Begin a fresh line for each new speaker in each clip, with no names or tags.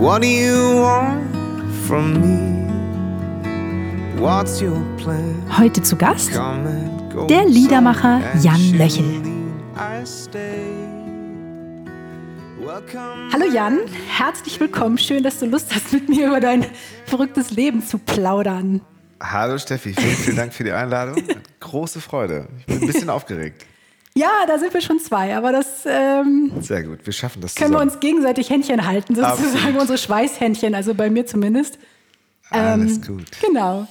What do you want from me? What's your plan?
Heute zu Gast Der Liedermacher Jan Löchel. Hallo Jan, herzlich willkommen. Schön, dass du Lust hast, mit mir über dein verrücktes Leben zu plaudern.
Hallo Steffi, vielen, vielen Dank für die Einladung. Große Freude. Ich bin ein bisschen aufgeregt.
Ja, da sind wir schon zwei, aber das ähm,
Sehr gut, wir schaffen das
können wir
zusammen.
uns gegenseitig Händchen halten, sozusagen
Absolut.
unsere Schweißhändchen, also bei mir zumindest.
Alles
Ähm,
gut.
Genau.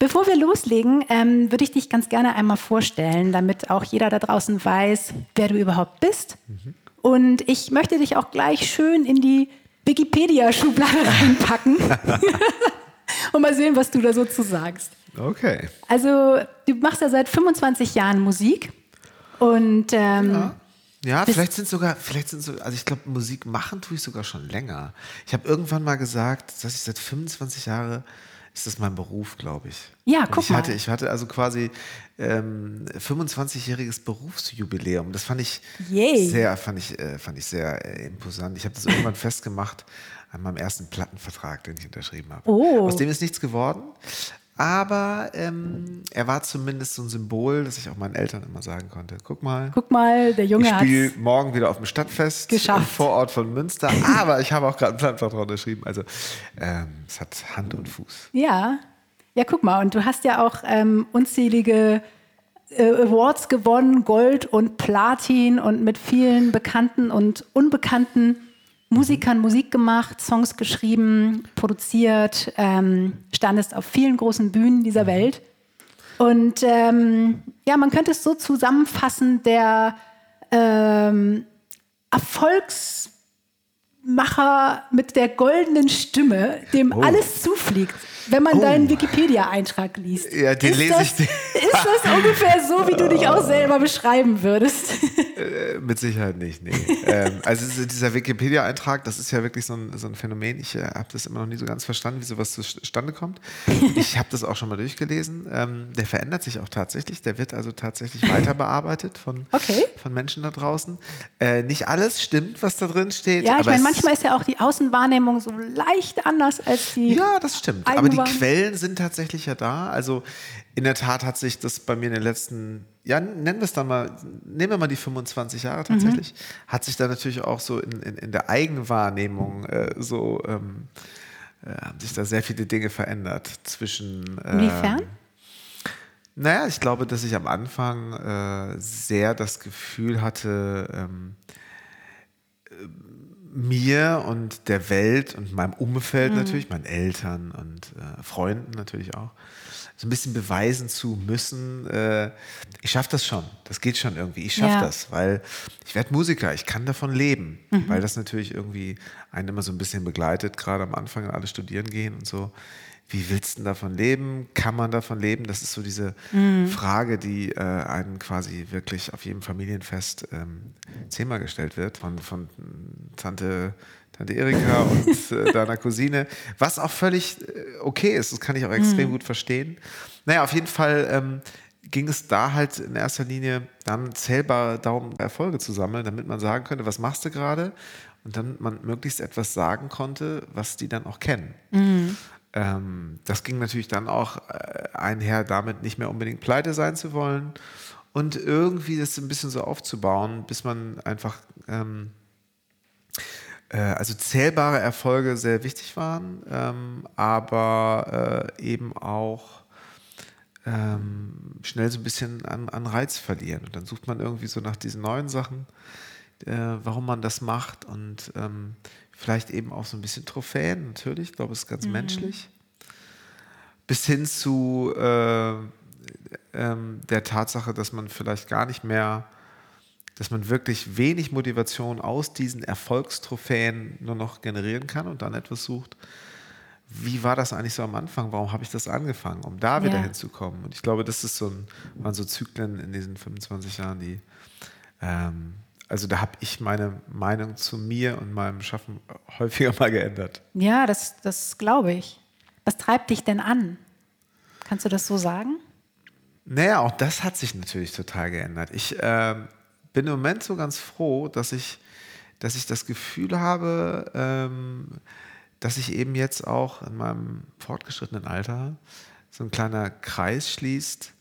Bevor wir loslegen, ähm, würde ich dich ganz gerne einmal vorstellen, damit auch jeder da draußen weiß, wer du überhaupt bist.
Mhm.
Und ich möchte dich auch gleich schön in die Wikipedia-Schublade reinpacken und mal sehen, was du da so zu sagst.
Okay.
Also, du machst ja seit 25 Jahren Musik und ähm,
Ja,
Bis-
vielleicht sind sogar, vielleicht sind so, also ich glaube, Musik machen tue ich sogar schon länger. Ich habe irgendwann mal gesagt, dass ich seit 25 Jahren ist das mein Beruf, glaube ich.
Ja, guck
ich
mal.
Hatte, ich hatte also quasi ähm, 25-jähriges Berufsjubiläum. Das fand ich
Yay.
sehr, fand ich, äh, fand ich sehr äh, imposant. Ich habe das irgendwann festgemacht an meinem ersten Plattenvertrag, den ich unterschrieben habe.
Oh.
Aus dem ist nichts geworden. Aber ähm, er war zumindest so ein Symbol, dass ich auch meinen Eltern immer sagen konnte: guck mal,
guck mal, der Junge
ich
hat
spiele morgen wieder auf dem Stadtfest
Geschafft.
im Vorort von Münster, aber ich habe auch gerade einen Plattenvertrag unterschrieben. Also ähm, es hat Hand und Fuß.
Ja, ja, guck mal, und du hast ja auch ähm, unzählige äh, Awards gewonnen, Gold und Platin und mit vielen bekannten und unbekannten Musikern Musik gemacht, Songs geschrieben, produziert, ähm, standest auf vielen großen Bühnen dieser Welt. Und ähm, ja, man könnte es so zusammenfassen, der ähm, Erfolgsmacher mit der goldenen Stimme, dem
Oh.
alles zufliegt, wenn man
Oh.
deinen Wikipedia-Eintrag liest.
Ja, den
ist
lese
das,
ich-
Ist das ungefähr so, wie du dich auch selber beschreiben würdest?
Äh, mit Sicherheit nicht, nee. ähm, also dieser Wikipedia-Eintrag, das ist ja wirklich so ein, so ein Phänomen. Ich äh, habe das immer noch nie so ganz verstanden, wie sowas zustande kommt. Ich habe das auch schon mal durchgelesen. Ähm, der verändert sich auch tatsächlich. Der wird also tatsächlich weiter bearbeitet von,
Okay.
von Menschen da draußen. Äh, nicht alles stimmt, was da drin steht.
Ja, ich meine, manchmal ist ja auch die Außenwahrnehmung so leicht anders als die.
Ja, das stimmt. Aber die
Eigenwahrnehmung.
Quellen sind tatsächlich ja da. Also in der Tat hat sich das bei mir in den letzten, ja, nennen wir es dann mal, nehmen wir mal die 25 Jahre tatsächlich, hat sich da natürlich auch so in, in, in der Eigenwahrnehmung äh, so, ähm, äh, haben sich da sehr viele Dinge verändert zwischen. Äh,
Inwiefern?
Naja, ich glaube, dass ich am Anfang äh, sehr das Gefühl hatte, ähm, äh, mir und der Welt und meinem Umfeld natürlich, meinen Eltern und äh, Freunden natürlich auch, so ein bisschen beweisen zu müssen, äh, ich schaffe das schon, das geht schon irgendwie, ich schaffe
Ja.
das, weil ich werde Musiker, ich kann davon leben, weil das natürlich irgendwie einen immer so ein bisschen begleitet, gerade am Anfang, alle studieren gehen und so. Wie willst du denn davon leben? Kann man davon leben? Das ist so diese Frage, die äh, einen quasi wirklich auf jedem Familienfest ähm, zehnmal gestellt wird von, von Tante, Tante Erika und äh, deiner Cousine, was auch völlig äh, okay ist. Das kann ich auch extrem gut verstehen. Naja, auf jeden Fall ähm, ging es da halt in erster Linie dann zählbare Daumen Erfolge zu sammeln, damit man sagen könnte, was machst du gerade? Und dann man möglichst etwas sagen konnte, was die dann auch kennen. Ähm, das ging natürlich dann auch äh, einher, damit nicht mehr unbedingt pleite sein zu wollen und irgendwie das ein bisschen so aufzubauen, bis man einfach, ähm, äh, also zählbare Erfolge sehr wichtig waren, ähm, aber äh, eben auch ähm, schnell so ein bisschen an, an Reiz verlieren. Und dann sucht man irgendwie so nach diesen neuen Sachen, äh, warum man das macht und ähm, vielleicht eben auch so ein bisschen Trophäen, natürlich, ich glaube, es ist ganz menschlich. Bis hin zu äh, ähm, der Tatsache, dass man vielleicht gar nicht mehr dass man wirklich wenig Motivation aus diesen Erfolgstrophäen nur noch generieren kann und dann etwas sucht. Wie war das eigentlich so am Anfang? Warum habe ich das angefangen, um da wieder
Ja.
hinzukommen? Und ich glaube, das ist so ein, waren so Zyklen in diesen 25 Jahren, die ähm, also da habe ich meine Meinung zu mir und meinem Schaffen häufiger mal geändert.
Ja, das, das glaube ich. Was treibt dich denn an? Kannst du das so sagen?
Naja, auch das hat sich natürlich total geändert. Ich ähm, bin im Moment so ganz froh, dass ich, dass ich das Gefühl habe, ähm, dass sich eben jetzt auch in meinem fortgeschrittenen Alter so ein kleiner Kreis schließt,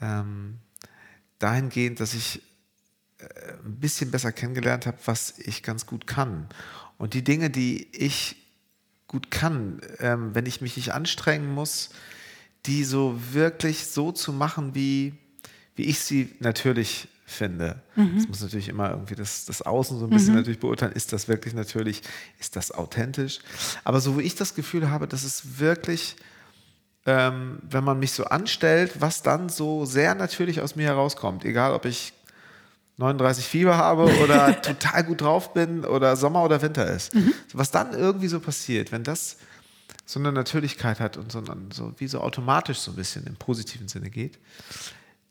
ähm, dahingehend, dass ich äh, ein bisschen besser kennengelernt habe, was ich ganz gut kann. Und die Dinge, die ich gut kann, ähm, wenn ich mich nicht anstrengen muss, die so wirklich so zu machen, wie, wie ich sie natürlich finde. Es muss natürlich immer irgendwie das, das Außen so ein bisschen natürlich beurteilen, ist das wirklich natürlich, ist das authentisch. Aber so wie ich das Gefühl habe, dass es wirklich, ähm, wenn man mich so anstellt, was dann so sehr natürlich aus mir herauskommt, egal ob ich 39 Fieber habe oder total gut drauf bin oder Sommer oder Winter ist. Was dann irgendwie so passiert, wenn das so eine Natürlichkeit hat und so, so wie so automatisch so ein bisschen im positiven Sinne geht,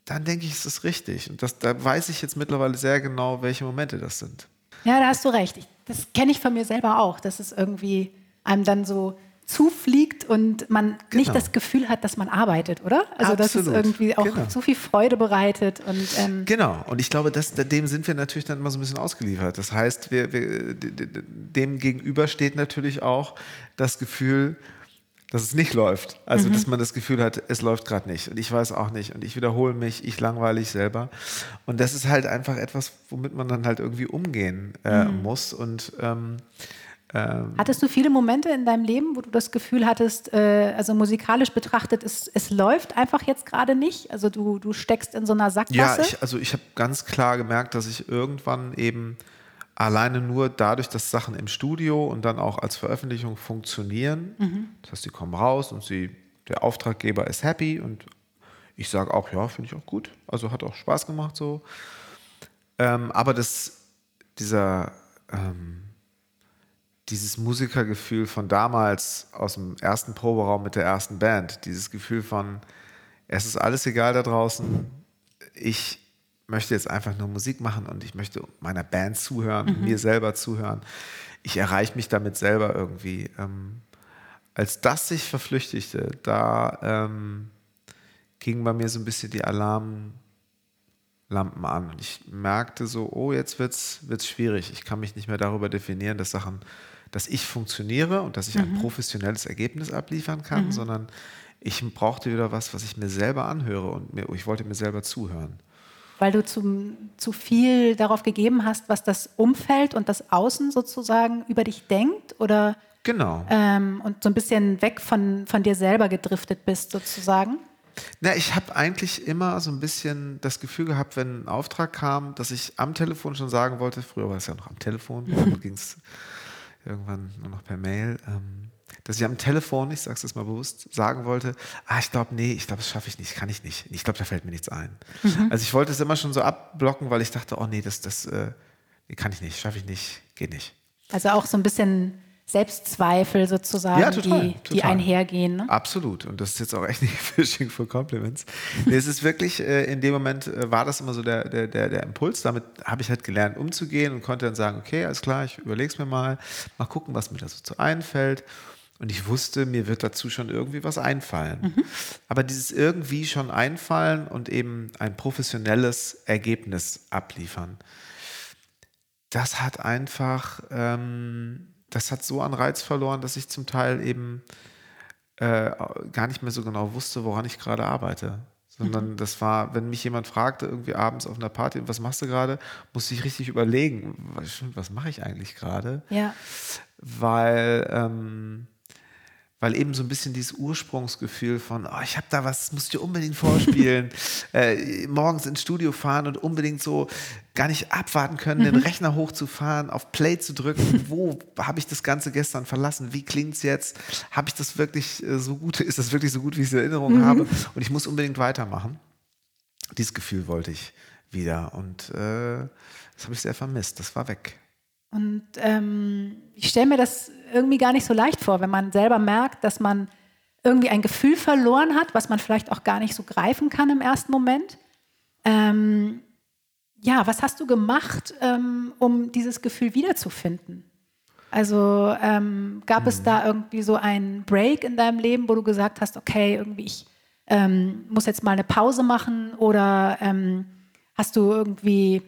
dann denke ich, ist das richtig. Und das, da weiß ich jetzt mittlerweile sehr genau, welche Momente das sind.
Ja, da hast du recht. Ich, das kenne ich von mir selber auch, dass es irgendwie einem dann so zufliegt und man nicht
Genau.
das Gefühl hat, dass man arbeitet, oder? Also dass es
Absolut.
irgendwie auch
Genau.
so viel Freude bereitet und ähm,
Genau, und ich glaube, das, dem sind wir natürlich dann immer so ein bisschen ausgeliefert. Das heißt, wir, wir, dem gegenüber steht natürlich auch das Gefühl, dass es nicht läuft. Also, dass man das Gefühl hat, es läuft gerade nicht. Und ich weiß auch nicht. Und ich wiederhole mich, ich langweile ich selber. Und das ist halt einfach etwas, womit man dann halt irgendwie umgehen äh, muss. Und ähm,
hattest du viele Momente in deinem Leben, wo du das Gefühl hattest, äh, also musikalisch betrachtet, es, es läuft einfach jetzt gerade nicht? Also du, du steckst in so einer
Ja,
Sackgasse?
ich, also ich habe ganz klar gemerkt, dass ich irgendwann eben alleine nur dadurch, dass Sachen im Studio und dann auch als Veröffentlichung funktionieren, das heißt, die kommen raus und sie, der Auftraggeber ist happy und ich sage auch, ja, finde ich auch gut. Also hat auch Spaß gemacht so. Ähm, aber das, dieser, ähm, dieses Musikergefühl von damals aus dem ersten Proberaum mit der ersten Band, dieses Gefühl von, es ist alles egal da draußen, ich möchte jetzt einfach nur Musik machen und ich möchte meiner Band zuhören, mir selber zuhören. Ich erreiche mich damit selber irgendwie. Ähm, als das sich verflüchtigte, da ähm, gingen bei mir so ein bisschen die Alarmlampen an. Und ich merkte so, oh, jetzt wird es schwierig. Ich kann mich nicht mehr darüber definieren, dass Sachen, dass ich funktioniere und dass ich ein professionelles Ergebnis abliefern kann, sondern ich brauchte wieder was, was ich mir selber anhöre und mir, ich wollte mir selber zuhören.
Weil du zum, zu viel darauf gegeben hast, was das Umfeld und das Außen sozusagen über dich denkt? Oder
Genau.
ähm, und so ein bisschen weg von, von dir selber gedriftet bist, sozusagen?
Na, ich habe eigentlich immer so ein bisschen das Gefühl gehabt, wenn ein Auftrag kam, dass ich am Telefon schon sagen wollte, früher war es ja noch am Telefon, ging es irgendwann nur noch per Mail, ähm, dass ich am Telefon, ich sage es jetzt mal bewusst, sagen wollte, ah, ich glaube, nee, ich glaube, das schaffe ich nicht, kann ich nicht. Ich glaube, da fällt mir nichts ein. Also ich wollte es immer schon so abblocken, weil ich dachte, oh nee, das, das äh, kann ich nicht, schaffe ich nicht, geht nicht.
Also auch so ein bisschen Selbstzweifel sozusagen,
Ja, total,
die, die
total.
einhergehen. Ne?
Absolut. Und das ist jetzt auch echt nicht Fishing for Compliments. Nee, es ist wirklich, äh, in dem Moment äh, war das immer so der, der, der, der Impuls. Damit habe ich halt gelernt, umzugehen und konnte dann sagen, okay, alles klar, ich überlege es mir mal, mal gucken, was mir da so zu einfällt. Und ich wusste, mir wird dazu schon irgendwie was einfallen. Aber dieses irgendwie schon einfallen und eben ein professionelles Ergebnis abliefern, das hat einfach, ähm, das hat so an Reiz verloren, dass ich zum Teil eben äh, gar nicht mehr so genau wusste, woran ich gerade arbeite. Sondern das war, wenn mich jemand fragte, irgendwie abends auf einer Party, was machst du gerade, musste ich richtig überlegen, was, was mache ich eigentlich gerade?
Ja.
Weil, ähm, weil eben so ein bisschen dieses Ursprungsgefühl von, oh, ich habe da was, das musst du dir unbedingt vorspielen, äh, morgens ins Studio fahren und unbedingt so gar nicht abwarten können, den Rechner hochzufahren, auf Play zu drücken. Wo habe ich das Ganze gestern verlassen? Wie klingt es jetzt? Habe ich das wirklich äh, so gut? Ist das wirklich so gut, wie ich es in Erinnerung habe? Und ich muss unbedingt weitermachen. Dieses Gefühl wollte ich wieder. Und äh, das habe ich sehr vermisst. Das war weg.
Und ähm, ich stelle mir das irgendwie gar nicht so leicht vor, wenn man selber merkt, dass man irgendwie ein Gefühl verloren hat, was man vielleicht auch gar nicht so greifen kann im ersten Moment. Ähm, ja, was hast du gemacht, ähm, um dieses Gefühl wiederzufinden? Also ähm, gab mhm. es da irgendwie so einen Break in deinem Leben, wo du gesagt hast, okay, irgendwie ich ähm, muss jetzt mal eine Pause machen oder ähm, hast du irgendwie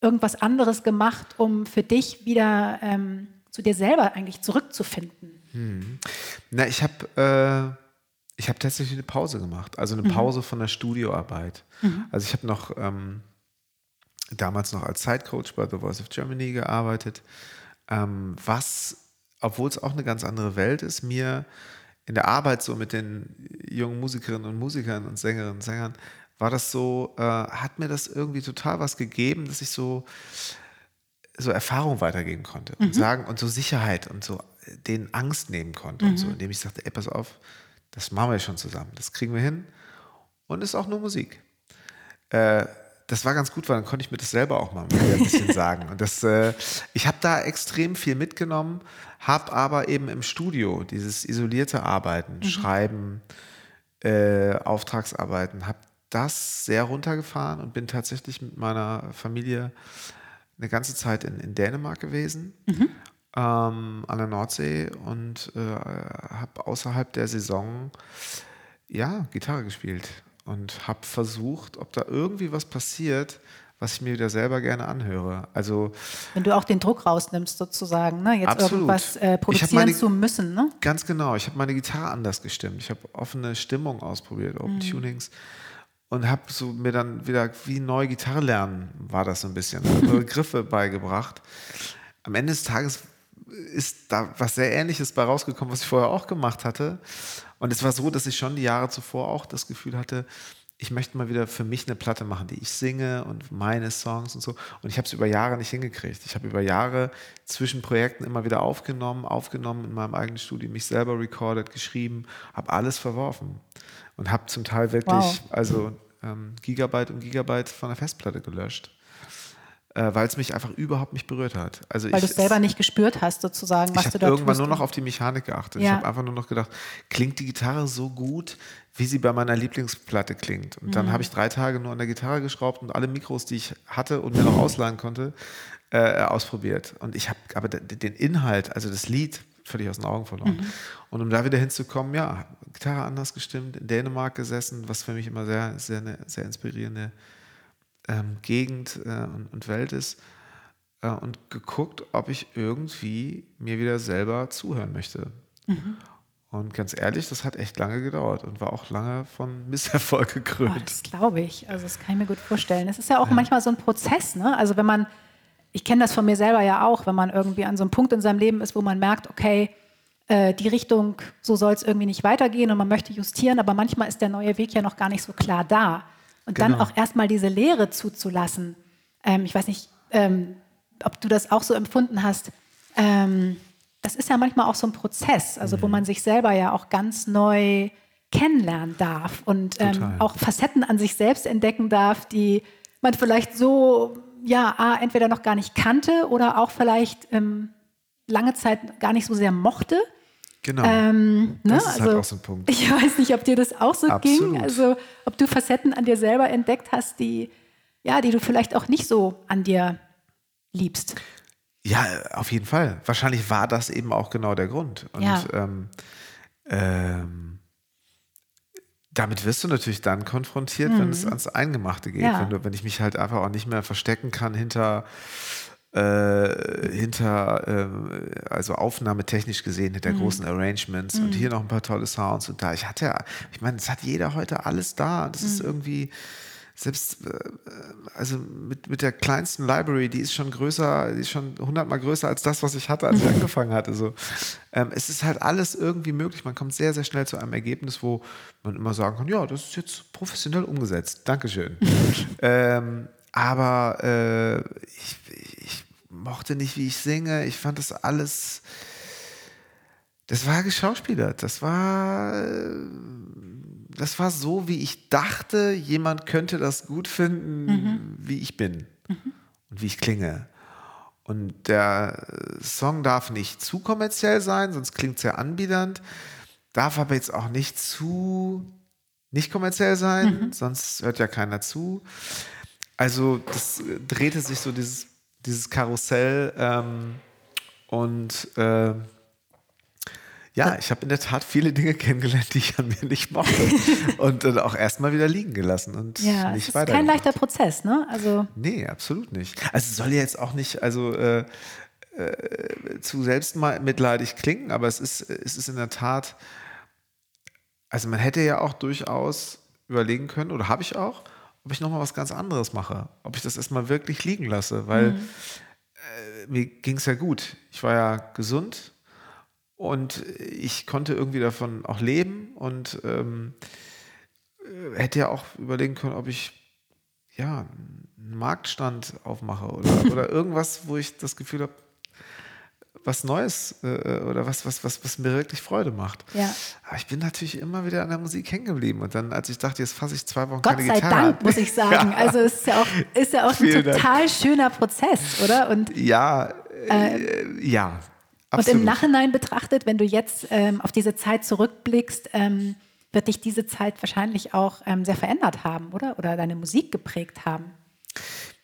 irgendwas anderes gemacht, um für dich wieder ähm, zu dir selber eigentlich zurückzufinden?
Hm. Na, ich habe äh, ich habe tatsächlich eine Pause gemacht, also eine mhm. Pause von der Studioarbeit. Mhm. Also ich habe noch ähm, damals noch als Sidecoach bei The Voice of Germany gearbeitet, ähm, was, obwohl es auch eine ganz andere Welt ist, mir in der Arbeit so mit den jungen Musikerinnen und Musikern und Sängerinnen und Sängern war das so, äh, hat mir das irgendwie total was gegeben, dass ich so so Erfahrung weitergeben konnte mhm. und sagen und so Sicherheit und so den Angst nehmen konnte mhm. und so, mhm. indem ich sagte, ey, pass auf, das machen wir schon zusammen, das kriegen wir hin und ist auch nur Musik. Äh, das war ganz gut, weil dann konnte ich mir das selber auch mal ein bisschen sagen. Und das, äh, ich habe da extrem viel mitgenommen, habe aber eben im Studio dieses isolierte Arbeiten, mhm. Schreiben, äh, Auftragsarbeiten, habe das sehr runtergefahren und bin tatsächlich mit meiner Familie eine ganze Zeit in, in Dänemark gewesen, mhm. ähm, an der Nordsee und äh, habe außerhalb der Saison ja Gitarre gespielt und habe versucht, ob da irgendwie was passiert, was ich mir wieder selber gerne anhöre. Also
wenn du auch den Druck rausnimmst sozusagen, ne? jetzt absolut. irgendwas äh, produzieren meine, zu müssen, ne?
Ganz genau. Ich habe meine Gitarre anders gestimmt. Ich habe offene Stimmung ausprobiert, Open mhm. Tunings und habe so mir dann wieder wie neu Gitarre lernen war das so ein bisschen, andere Griffe beigebracht. Am Ende des Tages ist da was sehr Ähnliches bei rausgekommen, was ich vorher auch gemacht hatte. Und es war so, dass ich schon die Jahre zuvor auch das Gefühl hatte, ich möchte mal wieder für mich eine Platte machen, die ich singe und meine Songs und so. Und ich habe es über Jahre nicht hingekriegt. Ich habe über Jahre zwischen Projekten immer wieder aufgenommen, aufgenommen in meinem eigenen Studio, mich selber recorded, geschrieben, habe alles verworfen und habe zum Teil wirklich, wow. also ähm, Gigabyte und Gigabyte von der Festplatte gelöscht äh, weil es mich einfach überhaupt nicht berührt hat. Also
weil du es selber nicht gespürt hast, sozusagen, was du da
Ich habe irgendwann nur noch auf die Mechanik geachtet. Ja. Ich habe einfach nur noch gedacht, klingt die Gitarre so gut, wie sie bei meiner Lieblingsplatte klingt. Und dann mhm. habe ich drei Tage nur an der Gitarre geschraubt und alle Mikros, die ich hatte und mir noch ausleihen konnte, äh, ausprobiert. Und ich habe aber den Inhalt, also das Lied, völlig aus den Augen verloren. Mhm. Und um da wieder hinzukommen, ja, Gitarre anders gestimmt, in Dänemark gesessen, was für mich immer sehr, sehr, eine, sehr inspirierende ähm, Gegend äh, und, und, Welt ist äh, und geguckt, ob ich irgendwie mir wieder selber zuhören möchte. Mhm. Und ganz ehrlich, das hat echt lange gedauert und war auch lange von Misserfolg gekrönt. Oh,
das glaube ich. Also das kann ich mir gut vorstellen. Es ist ja auch ja. manchmal so ein Prozess. Ne? Also wenn man, ich kenne das von mir selber ja auch, wenn man irgendwie an so einem Punkt in seinem Leben ist, wo man merkt, okay, äh, die Richtung, so soll es irgendwie nicht weitergehen und man möchte justieren, aber manchmal ist der neue Weg ja noch gar nicht so klar da. Und genau. dann auch erstmal diese Lehre zuzulassen. Ähm, ich weiß nicht, ähm, ob du das auch so empfunden hast. Ähm, das ist ja manchmal auch so ein Prozess, also mhm. wo man sich selber ja auch ganz neu kennenlernen darf und ähm, auch Facetten an sich selbst entdecken darf, die man vielleicht so, ja, A, entweder noch gar nicht kannte oder auch vielleicht ähm, lange Zeit gar nicht so sehr mochte.
Genau. Ähm, ne? Das ist halt also, auch so ein Punkt.
Ich weiß nicht, ob dir das auch so Absolut. ging. Also, ob du Facetten an dir selber entdeckt hast, die, ja, die du vielleicht auch nicht so an dir liebst.
Ja, auf jeden Fall. Wahrscheinlich war das eben auch genau der Grund. Und ja. ähm, ähm, damit wirst du natürlich dann konfrontiert, mhm. wenn es ans Eingemachte geht. Ja. Wenn, du, wenn ich mich halt einfach auch nicht mehr verstecken kann hinter äh, hinter, äh, also aufnahmetechnisch gesehen, hinter mhm. großen Arrangements mhm. und hier noch ein paar tolle Sounds und da. Ich hatte ja, ich meine, es hat jeder heute alles da. Das mhm. ist irgendwie, selbst, äh, also mit, mit der kleinsten Library, die ist schon größer, die ist schon hundertmal größer als das, was ich hatte, als ich angefangen hatte. So, ähm, es ist halt alles irgendwie möglich. Man kommt sehr, sehr schnell zu einem Ergebnis, wo man immer sagen kann, ja, das ist jetzt professionell umgesetzt. Dankeschön. ähm, aber äh, ich, ich mochte nicht, wie ich singe. Ich fand das alles. Das war geschauspielert. Das war. das war so, wie ich dachte, jemand könnte das gut finden,
Mhm.
wie ich bin und wie ich klinge. Und der Song darf nicht zu kommerziell sein, sonst klingt es sehr anbiedernd. Darf aber jetzt auch nicht zu nicht kommerziell sein,
Mhm.
sonst hört ja keiner zu. Also das äh, drehte sich so dieses, dieses Karussell ähm, und äh, ja, ich habe in der Tat viele Dinge kennengelernt, die ich an mir nicht mochte und dann auch erstmal wieder liegen gelassen und
Ja, es
nicht
ist
weiter.
kein leichter Prozess, ne? Also
Nee, absolut nicht. Also es soll ja jetzt auch nicht, also äh, äh, zu selbstmitleidig klingen, aber es ist, es ist in der Tat, also man hätte ja auch durchaus überlegen können, oder habe ich auch, ob ich nochmal was ganz anderes mache, ob ich das erstmal wirklich liegen lasse, weil äh, mir ging es ja gut. Ich war ja gesund und ich konnte irgendwie davon auch leben und ähm, äh, hätte ja auch überlegen können, ob ich ja, einen Marktstand aufmache oder, oder irgendwas, wo ich das Gefühl habe, was Neues äh, oder was, was, was, was mir wirklich Freude macht.
Ja.
Aber ich bin natürlich immer wieder an der Musik hängen geblieben. Und dann, als ich dachte, jetzt fasse ich zwei Wochen
Gott
keine
sei
Gitarre
Dank,
an.
muss ich sagen. Also es ist ja auch, ist ja auch ein
Vielen Dank.
total schöner Prozess, oder? Und,
Ja, äh, ja,
und
absolut.
im Nachhinein betrachtet, wenn du jetzt ähm, auf diese Zeit zurückblickst, ähm, wird dich diese Zeit wahrscheinlich auch ähm, sehr verändert haben, oder? Oder deine Musik geprägt haben.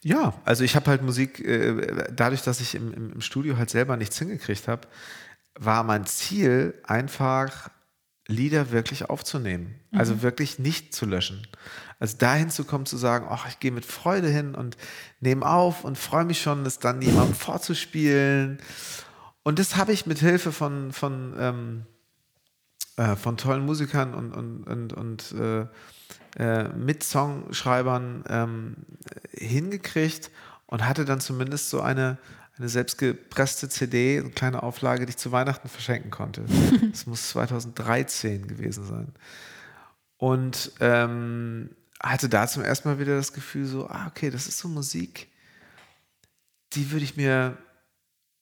Ja, also ich habe halt Musik, äh, dadurch, dass ich im, im, Studio halt selber nichts hingekriegt habe, war mein Ziel einfach, Lieder wirklich aufzunehmen. Also wirklich nicht zu löschen. Also dahin zu kommen, zu sagen, ach, ich gehe mit Freude hin und nehme auf und freue mich schon, das dann jemandem vorzuspielen. Und das habe ich mit Hilfe von, von, ähm, äh, von tollen Musikern und, und, und, und äh, äh, mit Songschreibern ähm, hingekriegt und hatte dann zumindest so eine, eine selbstgepresste CD, eine kleine Auflage, die ich zu Weihnachten verschenken konnte. Das muss 2013 gewesen sein. Und ähm, hatte da zum ersten Mal wieder das Gefühl, so, ah, okay, das ist so Musik, die würde ich mir,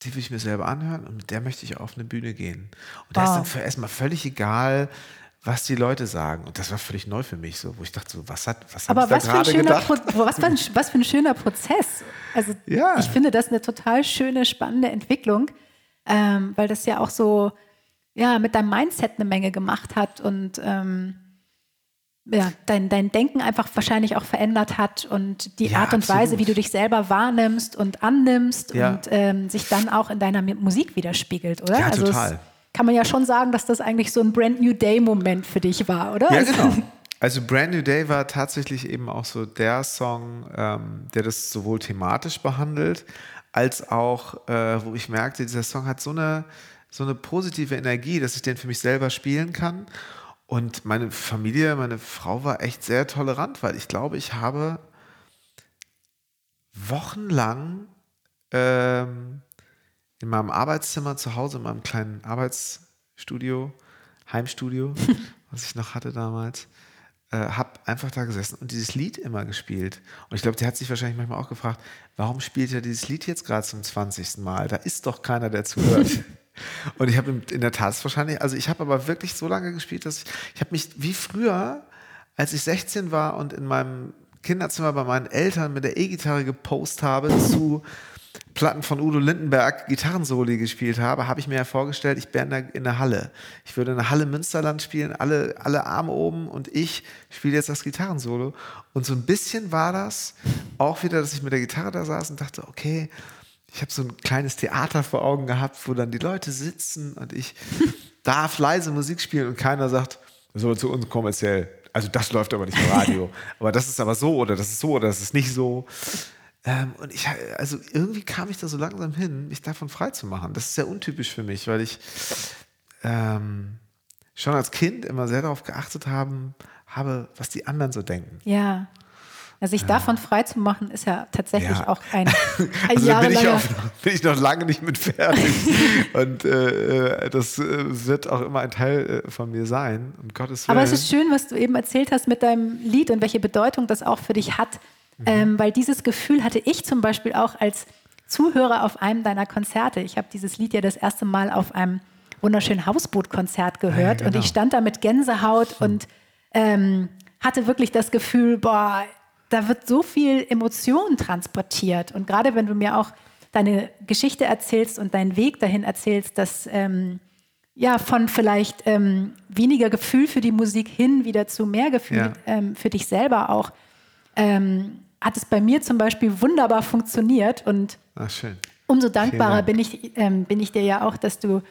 die würde ich mir selber anhören und mit der möchte ich auf eine Bühne gehen. Und da ist
Wow.
dann erstmal völlig egal, was die Leute sagen. Und das war völlig neu für mich, so, wo ich dachte, so, was hat, was
Aber was
da
für, ein
gedacht?
Pro was, für ein, was für ein schöner Prozess. Also
Ja.
ich finde das eine total schöne, spannende Entwicklung, ähm, weil das ja auch so ja, mit deinem Mindset eine Menge gemacht hat und ähm, ja, dein, dein Denken einfach wahrscheinlich auch verändert hat und die
Ja,
Art und Weise,
absolut.
wie du dich selber wahrnimmst und annimmst
Ja.
und ähm, sich dann auch in deiner Musik widerspiegelt, oder?
Ja,
also
total.
Kann man ja schon sagen, dass das eigentlich so ein Brand New Day-Moment für dich war, oder?
Ja,
Also-
genau. Also Brand New Day war tatsächlich eben auch so der Song, ähm, der das sowohl thematisch behandelt, als auch, äh, wo ich merkte, dieser Song hat so eine, so eine positive Energie, dass ich den für mich selber spielen kann. Und meine Familie, meine Frau war echt sehr tolerant, weil ich glaube, ich habe wochenlang ähm, in meinem Arbeitszimmer zu Hause, in meinem kleinen Arbeitsstudio, Heimstudio, was ich noch hatte damals, äh, habe einfach da gesessen und dieses Lied immer gespielt. Und ich glaube, der hat sich wahrscheinlich manchmal auch gefragt, warum spielt er dieses Lied jetzt gerade zum 20. Mal? Da ist doch keiner, der zuhört. und ich habe in der Tat wahrscheinlich, also ich habe aber wirklich so lange gespielt, dass ich, ich habe mich wie früher, als ich 16 war und in meinem Kinderzimmer bei meinen Eltern mit der E-Gitarre gepostet habe zu Platten von Udo Lindenberg Gitarrensoli gespielt habe, habe ich mir ja vorgestellt, ich wäre in der, in der Halle. Ich würde in der Halle Münsterland spielen, alle, alle Arme oben und ich spiele jetzt das Gitarrensolo. Und so ein bisschen war das auch wieder, dass ich mit der Gitarre da saß und dachte, okay, ich habe so ein kleines Theater vor Augen gehabt, wo dann die Leute sitzen und ich darf leise Musik spielen und keiner sagt, so zu uns kommerziell. Also das läuft aber nicht im Radio. aber das ist aber so oder das ist so oder das ist nicht so. Ähm, und ich, also irgendwie kam ich da so langsam hin, mich davon frei zu machen. Das ist sehr untypisch für mich, weil ich ähm, schon als Kind immer sehr darauf geachtet haben, habe, was die anderen so denken.
Ja. Also sich davon frei zu machen, ist ja tatsächlich
Ja.
auch ein, ein
Also da bin ich, auch, bin ich noch lange nicht mit fertig. und äh, äh, das äh, wird auch immer ein Teil äh, von mir sein. Um Gottes Willen.
Aber es ist schön, was du eben erzählt hast mit deinem Lied und welche Bedeutung das auch für dich hat.
Mhm.
Ähm, weil dieses Gefühl hatte ich zum Beispiel auch als Zuhörer auf einem deiner Konzerte. Ich habe dieses Lied ja das erste Mal auf einem wunderschönen Hausbootkonzert gehört
Ja,
und
genau.
ich stand da mit Gänsehaut und ähm, hatte wirklich das Gefühl, boah, da wird so viel Emotion transportiert. Und gerade wenn du mir auch deine Geschichte erzählst und deinen Weg dahin erzählst, dass ähm, ja von vielleicht ähm, weniger Gefühl für die Musik hin wieder zu mehr Gefühl
Ja.
ähm, für dich selber auch, ähm, hat es bei mir zum Beispiel wunderbar funktioniert und
Ach, schön.
umso dankbarer
Dank.
bin ich, ähm, bin ich dir ja auch, dass du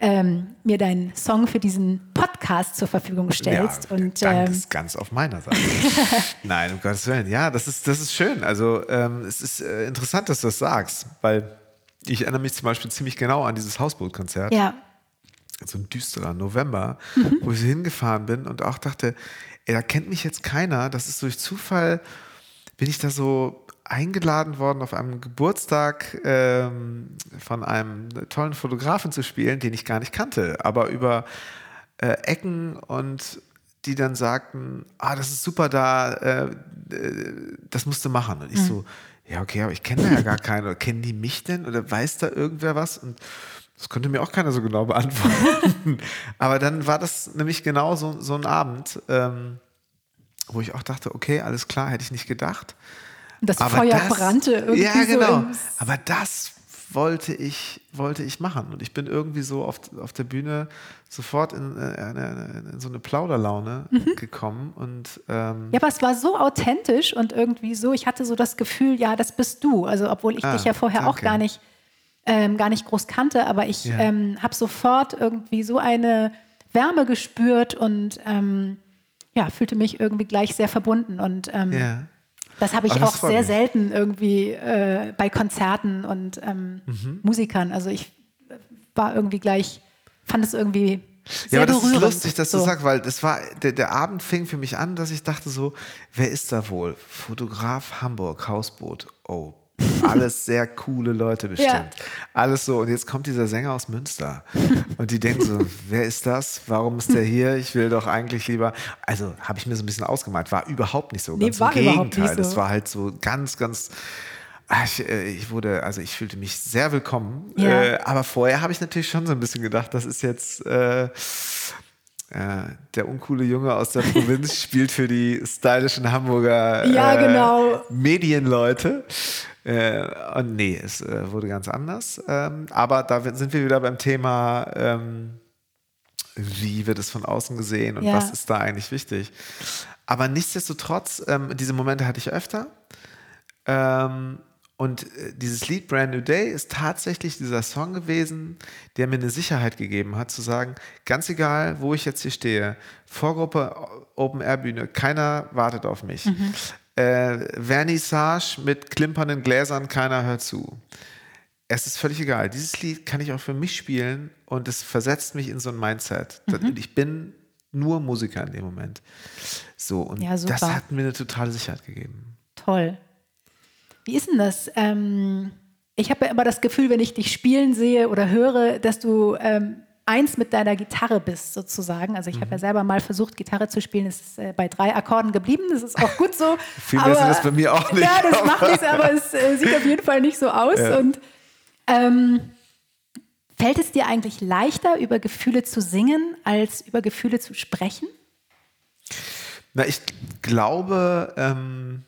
ähm, mir deinen Song für diesen Podcast zur Verfügung stellst.
Ja,
und
Dank
ähm,
ist ganz auf meiner Seite. Nein, um Gottes Willen. Ja, das ist, das ist schön. Also ähm, es ist äh, interessant, dass du das sagst, weil ich erinnere mich zum Beispiel ziemlich genau an dieses Hausbootkonzert.
ja,
so ein düsterer November,
Mhm.
wo ich so hingefahren bin und auch dachte, ey, da kennt mich jetzt keiner. Das ist durch Zufall, bin ich da so eingeladen worden, auf einem Geburtstag ähm, von einem tollen Fotografen zu spielen, den ich gar nicht kannte, aber über äh, Ecken und die dann sagten, ah, das ist super da, äh, äh, das musst du machen. Und ich so, ja, okay, aber ich kenne da ja gar keinen. Oder kennen die mich denn? Oder weiß da irgendwer was? Und das konnte mir auch keiner so genau beantworten. aber dann war das nämlich genau so, so ein Abend, ähm, wo ich auch dachte, okay, alles klar, hätte ich nicht gedacht.
das
Aber
Feuer
das-
brannte irgendwie
Ja, genau.
so.
Aber das wollte ich, wollte ich machen. Und ich bin irgendwie so auf, auf der Bühne sofort in, äh, eine, in so eine Plauderlaune
Mhm.
gekommen. Und ähm,
ja, aber es war so authentisch und irgendwie so, ich hatte so das Gefühl, ja, das bist du. Also obwohl ich
Ah,
dich ja vorher auch
danke.
gar nicht, ähm, gar nicht groß kannte, aber ich
Ja.
ähm, habe sofort irgendwie so eine Wärme gespürt und ähm, ja, fühlte mich irgendwie gleich sehr verbunden. Und ähm,
ja.
Das habe ich
Ah, das
auch sehr
mich.
selten irgendwie äh, bei Konzerten und ähm,
Mhm.
Musikern. Also ich äh, war irgendwie gleich, fand es irgendwie sehr
Ja, aber das ist lustig, dass
so.
du sagst, weil das war, der, der Abend fing für mich an, dass ich dachte so, wer ist da wohl? Fotograf Hamburg, Hausboot. Oh, alles sehr coole Leute bestimmt.
Ja.
Alles so. Und jetzt kommt dieser Sänger aus Münster. Und die denken so, wer ist das? Warum ist der hier? Ich will doch eigentlich lieber. Also habe ich mir so ein bisschen ausgemalt. War überhaupt nicht so.
Nee,
ganz
war
im Gegenteil.
so.
Es war halt so ganz, ganz. Ah, Ich, äh, ich wurde, also ich fühlte mich sehr willkommen.
Ja.
Äh, aber vorher habe ich natürlich schon so ein bisschen gedacht, das ist jetzt äh, äh, der uncoole Junge aus der Provinz spielt für die stylischen Hamburger
Ja,
äh,
genau.
Medienleute. Äh, und nee, es äh, wurde ganz anders. Ähm, aber da sind wir wieder beim Thema, ähm, wie wird es von außen gesehen und
Ja.
was ist da eigentlich wichtig. Aber nichtsdestotrotz, ähm, diese Momente hatte ich öfter. Ähm, und äh, dieses Lied Brand New Day ist tatsächlich dieser Song gewesen, der mir eine Sicherheit gegeben hat, zu sagen, ganz egal, wo ich jetzt hier stehe, Vorgruppe, Open Air Bühne, keiner wartet auf mich. Äh, Vernissage mit klimpernden Gläsern, keiner hört zu. Es ist völlig egal. Dieses Lied kann ich auch für mich spielen und es versetzt mich in so ein Mindset. Und Ich bin nur Musiker in dem Moment. So, und
Ja,
das hat mir eine totale Sicherheit gegeben.
Toll. Wie ist denn das? Ähm, ich habe ja immer das Gefühl, wenn ich dich spielen sehe oder höre, dass du ähm, eins mit deiner Gitarre bist, sozusagen. Also ich habe
Mhm.
ja selber mal versucht, Gitarre zu spielen. Es ist äh, bei drei Akkorden geblieben. Das ist auch gut so.
Viel mehr sind das bei mir auch nicht,
Ja, das
aber-
macht nichts, aber es äh, sieht auf jeden Fall nicht so aus.
Ja.
Und ähm, fällt es dir eigentlich leichter, über Gefühle zu singen, als über Gefühle zu sprechen?
Na, ich glaube, ähm,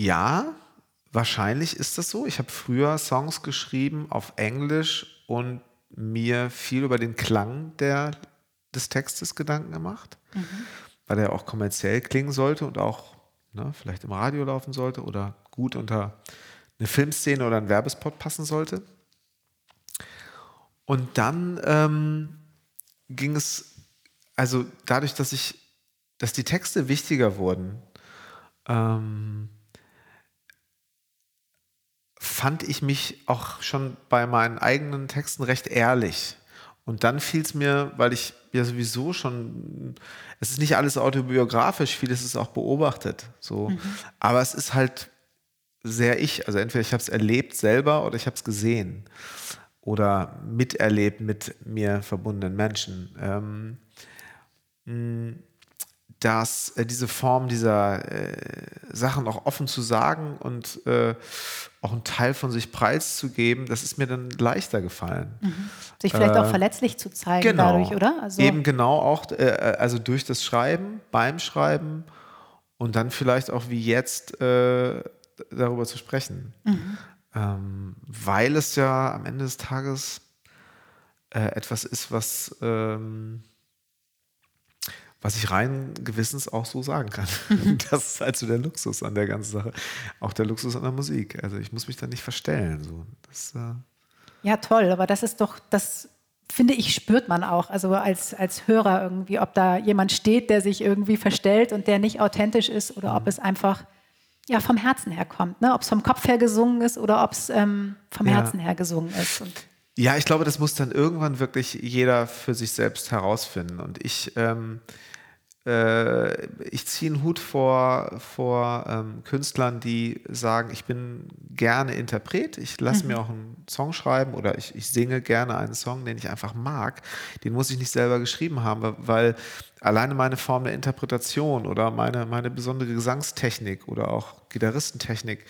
ja, wahrscheinlich ist das so. Ich habe früher Songs geschrieben auf Englisch und mir viel über den Klang der, des Textes Gedanken gemacht, weil er auch kommerziell klingen sollte und auch ne, vielleicht im Radio laufen sollte oder gut unter eine Filmszene oder einen Werbespot passen sollte. Und dann ähm, ging es, also dadurch, dass ich, dass die Texte wichtiger wurden, ähm, fand ich mich auch schon bei meinen eigenen Texten recht ehrlich. Und dann fiel es mir, weil ich ja sowieso schon, es ist nicht alles autobiografisch, vieles ist auch beobachtet. So. Aber es ist halt sehr ich. Also entweder ich habe es erlebt selber oder ich habe es gesehen oder miterlebt mit mir verbundenen Menschen. Ähm, mh, dass äh, diese Form dieser äh, Sachen auch offen zu sagen und äh, auch einen Teil von sich preiszugeben, das ist mir dann leichter gefallen.
Mhm. Sich vielleicht auch verletzlich zu zeigen
Genau.
dadurch, oder? Also,
Eben genau auch, äh, also durch das Schreiben, beim Schreiben und dann vielleicht auch wie jetzt äh, darüber zu sprechen. Ähm, weil es ja am Ende des Tages äh, etwas ist, was, ähm, was ich rein gewissens auch so sagen kann. Das ist halt so der Luxus an der ganzen Sache. Auch der Luxus an der Musik. Also ich muss mich da nicht verstellen. So. Das, äh,
Ja, toll, aber das ist doch, das finde ich, spürt man auch, also als, als Hörer irgendwie, ob da jemand steht, der sich irgendwie verstellt und der nicht authentisch ist oder ob es einfach ja, vom Herzen her kommt, ne? ob es vom Kopf her gesungen ist oder ob es ähm, vom
Ja.
Herzen her gesungen ist. Und
Ja, ich glaube, das muss dann irgendwann wirklich jeder für sich selbst herausfinden. Und ich, ähm, äh, ich ziehe einen Hut vor, vor ähm, Künstlern, die sagen, ich bin gerne Interpret, ich lasse mir auch einen Song schreiben oder ich, ich singe gerne einen Song, den ich einfach mag. Den muss ich nicht selber geschrieben haben, weil alleine meine Form der Interpretation oder meine, meine besondere Gesangstechnik oder auch Gitarristentechnik,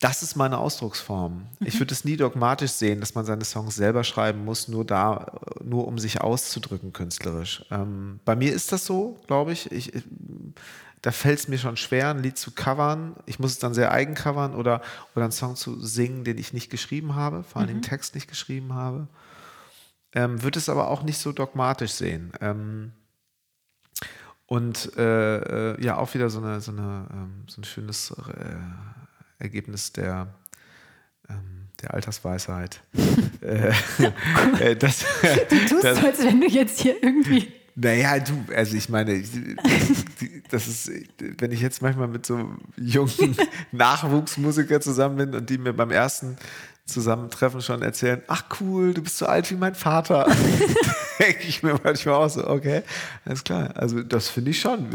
das ist meine Ausdrucksform. Ich würde es nie dogmatisch sehen, dass man seine Songs selber schreiben muss, nur da, nur um sich auszudrücken künstlerisch. Ähm, bei mir ist das so, glaube ich. ich. ich- Da fällt es mir schon schwer, ein Lied zu covern. Ich muss es dann sehr eigen covern oder, oder einen Song zu singen, den ich nicht geschrieben habe, vor allem den Text nicht geschrieben habe. Ähm, würde es aber auch nicht so dogmatisch sehen. Ähm, und äh, äh, ja, auch wieder so, eine, so, eine, ähm, so ein schönes äh, Ergebnis der, ähm, der Altersweisheit. äh, äh, das,
du tust
das,
so, als wenn du jetzt hier irgendwie.
naja, du, also ich meine, das ist, wenn ich jetzt manchmal mit so jungen Nachwuchsmusiker zusammen bin und die mir beim ersten Zusammentreffen schon erzählen, ach cool, du bist so alt wie mein Vater. Denke ich mir manchmal auch so, okay, alles klar. Also das finde ich schon.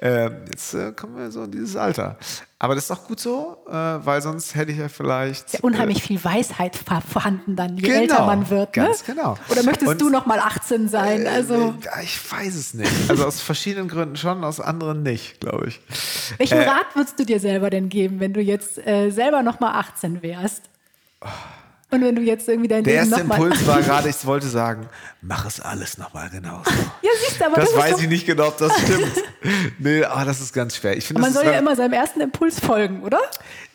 Ähm, jetzt äh, kommen wir so in dieses Alter. Aber das ist auch gut so, äh, weil sonst hätte ich ja vielleicht.
Ja, unheimlich viel Weisheit vor- vorhanden dann, je
Genau,
älter man wird. Ne?
ganz genau.
Oder möchtest
Und-
du noch mal 18 sein? Also,
Äh, ich weiß es nicht. Also aus verschiedenen Gründen schon, aus anderen nicht, glaube ich.
welchen
äh,
Rat würdest du dir selber denn geben, wenn du jetzt äh, selber noch mal 18 wärst? Und wenn du jetzt irgendwie dein
Der
Leben
erste Impuls war gerade, ich wollte sagen, mach es alles nochmal genauso.
Ja, siehst du, aber
Das
das,
weiß ich nicht genau, ob das stimmt. nee, aber das ist ganz schwer. Ich finde,
man soll ja immer seinem ersten Impuls folgen, oder?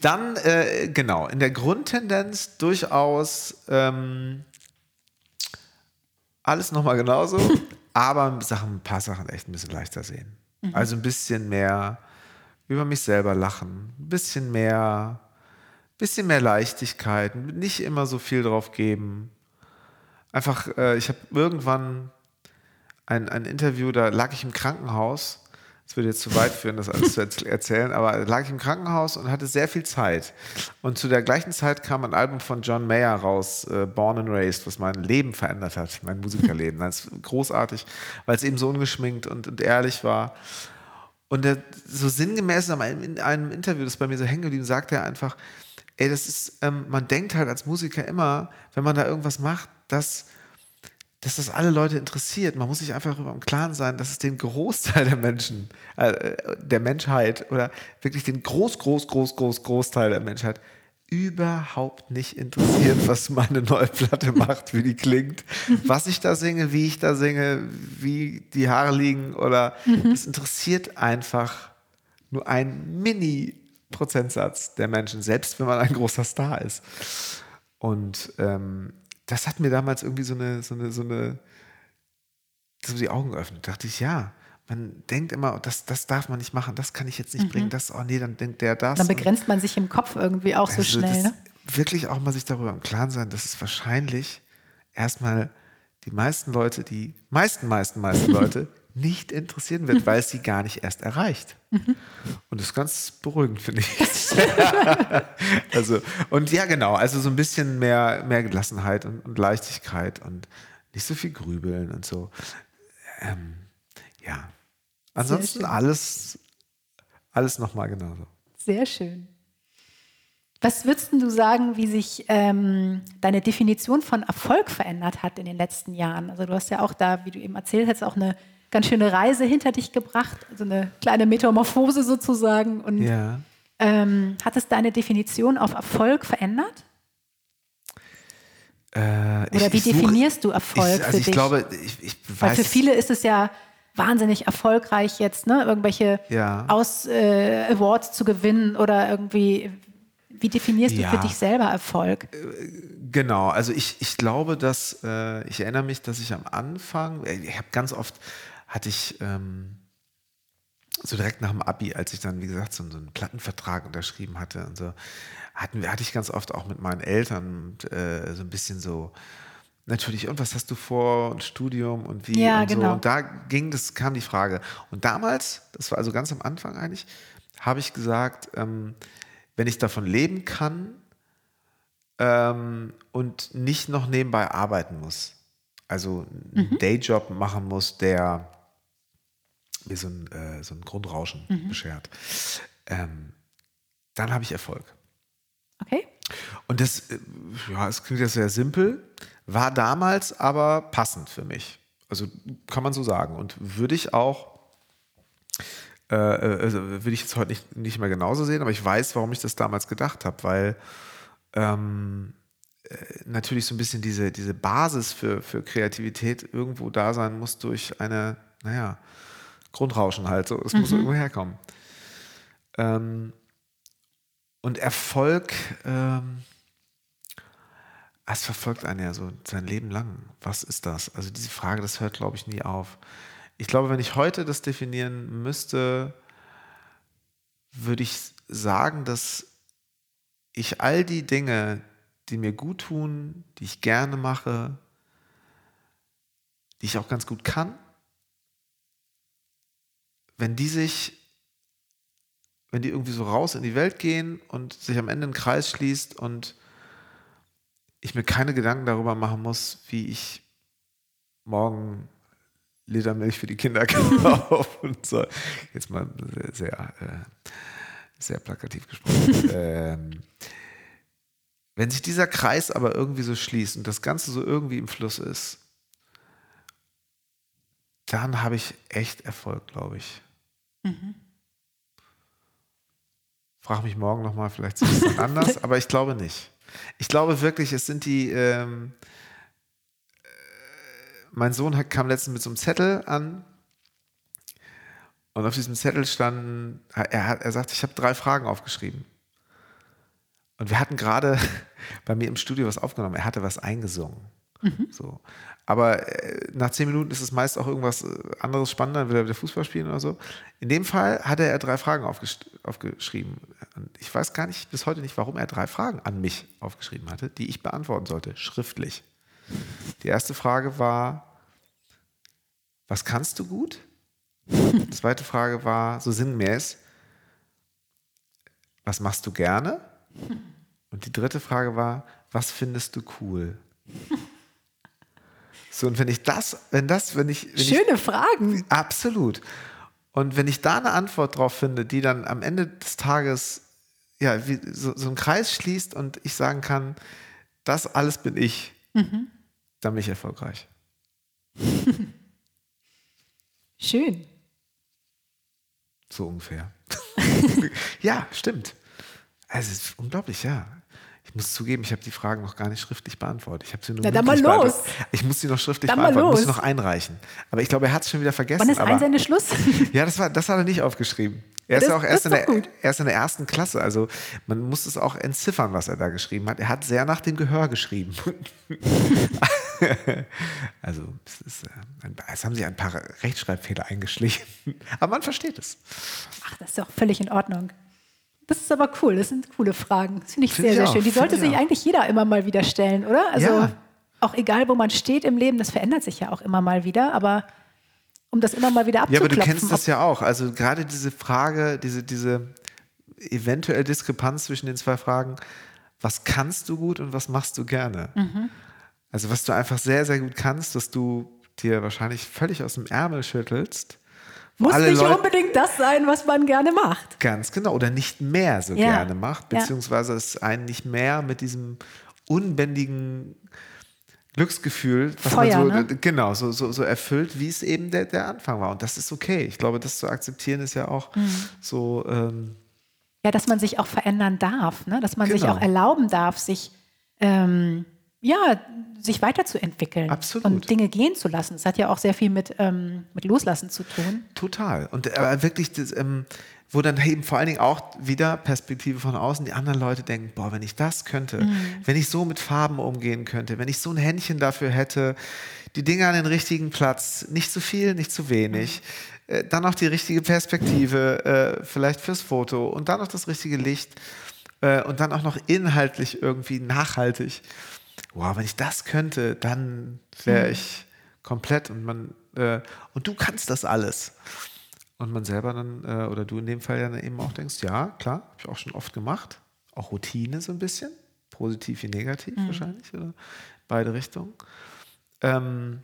dann äh, genau, in der Grundtendenz durchaus ähm, alles nochmal genauso, aber Sachen, ein paar Sachen echt ein bisschen leichter sehen. Also ein bisschen mehr über mich selber lachen, ein bisschen mehr, bisschen mehr Leichtigkeit, nicht immer so viel drauf geben. Einfach, äh, ich habe irgendwann ein, ein Interview, da lag ich im Krankenhaus. Das würde jetzt zu weit führen, das alles zu erz- erzählen, aber lag ich im Krankenhaus und hatte sehr viel Zeit. Und zu der gleichen Zeit kam ein Album von John Mayer raus, äh, Born and Raised, was mein Leben verändert hat, mein Musikerleben. Das ist großartig, weil es eben so ungeschminkt und, und ehrlich war. Und der, so sinngemäß in einem, in einem Interview, das bei mir so hängen geblieben, sagt er einfach, ey, das ist, ähm, man denkt halt als Musiker immer, wenn man da irgendwas macht, dass, dass das alle Leute interessiert. Man muss sich einfach darüber im Klaren sein, dass es den Großteil der Menschen, äh, der Menschheit oder wirklich den groß, groß, groß, groß, Großteil der Menschheit überhaupt nicht interessiert, was meine neue Platte macht, wie die klingt, was ich da singe, wie ich da singe, wie die Haare liegen oder es interessiert einfach nur ein Mini-Prozentsatz der Menschen, selbst wenn man ein großer Star ist. Und ähm, das hat mir damals irgendwie so eine, so eine, so eine, so die Augen geöffnet. Da dachte ich, ja, man denkt immer, das, das darf man nicht machen, das kann ich jetzt nicht bringen, das, oh nee, dann denkt der das.
Dann begrenzt man sich im Kopf irgendwie auch so
also
schnell.
das,
Ne?
Wirklich auch mal sich darüber im Klaren sein, dass es wahrscheinlich erstmal die meisten Leute, die meisten, meisten, meisten Leute nicht interessieren wird, weil es sie gar nicht erst erreicht. Und das ist ganz beruhigend, finde ich. also, und ja, genau, also so ein bisschen mehr, mehr Gelassenheit und, und Leichtigkeit und nicht so viel Grübeln und so. Ähm, ja. Ansonsten alles, alles nochmal genauso.
Sehr schön. Was würdest du sagen, wie sich ähm, deine Definition von Erfolg verändert hat in den letzten Jahren? Also du hast ja auch da, wie du eben erzählt hast, auch eine ganz schöne Reise hinter dich gebracht, also eine kleine Metamorphose sozusagen. Und
Ja.
ähm, hat es deine Definition auf Erfolg verändert?
Äh,
Oder
ich-
wie
ich suche-
definierst du Erfolg
ich,
für
also ich
dich?
glaube, ich, ich
Weil
weiß
für viele ist es ja wahnsinnig erfolgreich jetzt, ne? irgendwelche
Ja.
Aus, äh, Awards zu gewinnen oder irgendwie. Wie definierst
Ja.
du für dich selber Erfolg?
Genau, also ich, ich glaube, dass äh, ich erinnere mich, dass ich am Anfang, äh, ich habe ganz oft, hatte ich ähm, so direkt nach dem Abi, als ich dann, wie gesagt, so, einen Plattenvertrag unterschrieben hatte und so, hatten hatte ich ganz oft auch mit meinen Eltern äh, so ein bisschen so, natürlich, und was hast du vor und Studium und wie
Ja,
und so.
genau.
Und da ging das, kam die Frage. Und damals, das war also ganz am Anfang eigentlich, habe ich gesagt, ähm, wenn ich davon leben kann, ähm, und nicht noch nebenbei arbeiten muss. Also einen Dayjob machen muss, der mir so ein, äh, so ein Grundrauschen beschert. Ähm, dann habe ich Erfolg.
Okay?
Und das, äh, ja, es klingt ja sehr simpel, war damals aber passend für mich. Also kann man so sagen. Und würde ich auch, äh, äh, also würde ich jetzt heute nicht, nicht mehr genauso sehen, aber ich weiß, warum ich das damals gedacht habe, weil ähm, äh, natürlich so ein bisschen diese, diese Basis für, für Kreativität irgendwo da sein muss durch eine, naja, Grundrauschen halt. So, es muss irgendwo herkommen. Ähm, und Erfolg, ähm, es verfolgt einen ja so sein Leben lang. Was ist das? Also diese Frage, das hört, glaube ich, nie auf. Ich glaube, wenn ich heute das definieren müsste, würde ich sagen, dass ich all die Dinge, die mir gut tun, die ich gerne mache, die ich auch ganz gut kann, wenn die sich, wenn die irgendwie so raus in die Welt gehen und sich am Ende ein Kreis schließt und ich mir keine Gedanken darüber machen muss, wie ich morgen Liter Milch für die Kinder kaufe und so. Jetzt mal sehr, sehr, äh, sehr plakativ gesprochen. ähm, wenn sich dieser Kreis aber irgendwie so schließt und das Ganze so irgendwie im Fluss ist, dann habe ich echt Erfolg, glaube ich. Frag mich morgen nochmal, vielleicht ist es anders, aber ich glaube nicht. Ich glaube wirklich, es sind die. Ähm, äh, mein Sohn hat, kam letztens mit so einem Zettel an und auf diesem Zettel standen, er, hat, er sagt, ich habe drei Fragen aufgeschrieben. Und wir hatten gerade bei mir im Studio was aufgenommen. Er hatte was eingesungen. So. Aber äh, nach zehn Minuten ist es meist auch irgendwas äh, anderes spannender, dann will er wieder Fußball spielen oder so. In dem Fall hatte er drei Fragen aufgesch aufgeschrieben. Und ich weiß gar nicht bis heute nicht, warum er drei Fragen an mich aufgeschrieben hatte, die ich beantworten sollte, schriftlich. Die erste Frage war, was kannst du gut? Die zweite Frage war, so sinngemäß, was machst du gerne? Und die dritte Frage war, was findest du cool? So, und wenn ich das, wenn das, wenn ich, wenn ich
Schöne Fragen.
Absolut. Und wenn ich da eine Antwort drauf finde, die dann am Ende des Tages ja, wie, so, so einen Kreis schließt und ich sagen kann, das alles bin ich, dann bin ich erfolgreich.
Schön.
So ungefähr. ja, stimmt. Also, es ist unglaublich, ja. Ich muss zugeben, ich habe die Fragen noch gar nicht schriftlich beantwortet. Ich habe sie nur
Na, dann mal los.
Ich muss sie noch schriftlich
Dann
beantworten, muss sie noch einreichen. Aber ich glaube, er hat es schon wieder vergessen.
Wann ist
aber
Einsendeschluss?
Ja, das, war, das hat er nicht aufgeschrieben. Er ist ja auch erst in, der, erst in der ersten Klasse. Also man muss es auch entziffern, was er da geschrieben hat. Er hat sehr nach dem Gehör geschrieben. also es, ist, äh, es haben sich ein paar Rechtschreibfehler eingeschlichen. Aber man versteht es.
Ach, das ist doch völlig in Ordnung. Das ist aber cool. Das sind coole Fragen. Das finde ich
Finde
sehr,
ich
sehr
auch,
schön. Die sollte
ich
sich eigentlich jeder immer mal wieder stellen, oder? Also
Ja.
auch egal, wo man steht im Leben, das verändert sich ja auch immer mal wieder, aber um das immer mal wieder
Ja,
abzuklopfen.
aber du kennst das ja auch. Also gerade diese Frage, diese, diese eventuell Diskrepanz zwischen den zwei Fragen, was kannst du gut und was machst du gerne?
Mhm.
Also was du einfach sehr, sehr gut kannst, dass du dir wahrscheinlich völlig aus dem Ärmel schüttelst.
Muss
alle
nicht
Leute-
unbedingt das sein, was man gerne macht.
Ganz genau. Oder nicht mehr so
Ja.
gerne macht,
Ja.
beziehungsweise es einen nicht mehr mit diesem unbändigen Glücksgefühl, was
Feuer,
man so,
ne?
genau, so, so, so erfüllt, wie es eben der, der Anfang war. Und das ist okay. Ich glaube, das zu akzeptieren ist ja auch
Mhm.
so, ähm,
Ja, dass man sich auch verändern darf, ne? dass man sich
Genau.
auch erlauben darf, sich, ähm, ja, sich weiterzuentwickeln
Absolut.
und Dinge gehen zu lassen. Das hat ja auch sehr viel mit, ähm, mit Loslassen zu tun.
Total. Und aber wirklich, das, ähm, wo dann eben vor allen Dingen auch wieder Perspektive von außen, die anderen Leute denken, boah, wenn ich das könnte, wenn ich so mit Farben umgehen könnte, wenn ich so ein Händchen dafür hätte, die Dinge an den richtigen Platz, nicht zu viel, nicht zu wenig, äh, dann noch die richtige Perspektive, äh, vielleicht fürs Foto und dann noch das richtige Licht äh, und dann auch noch inhaltlich irgendwie nachhaltig. Wow, wenn ich das könnte, dann wäre ich komplett und man äh, und du kannst das alles. Und man selber dann, äh, oder du in dem Fall dann eben auch denkst, ja, klar, habe ich auch schon oft gemacht. Auch Routine so ein bisschen, positiv wie negativ wahrscheinlich, oder beide Richtungen. Ähm,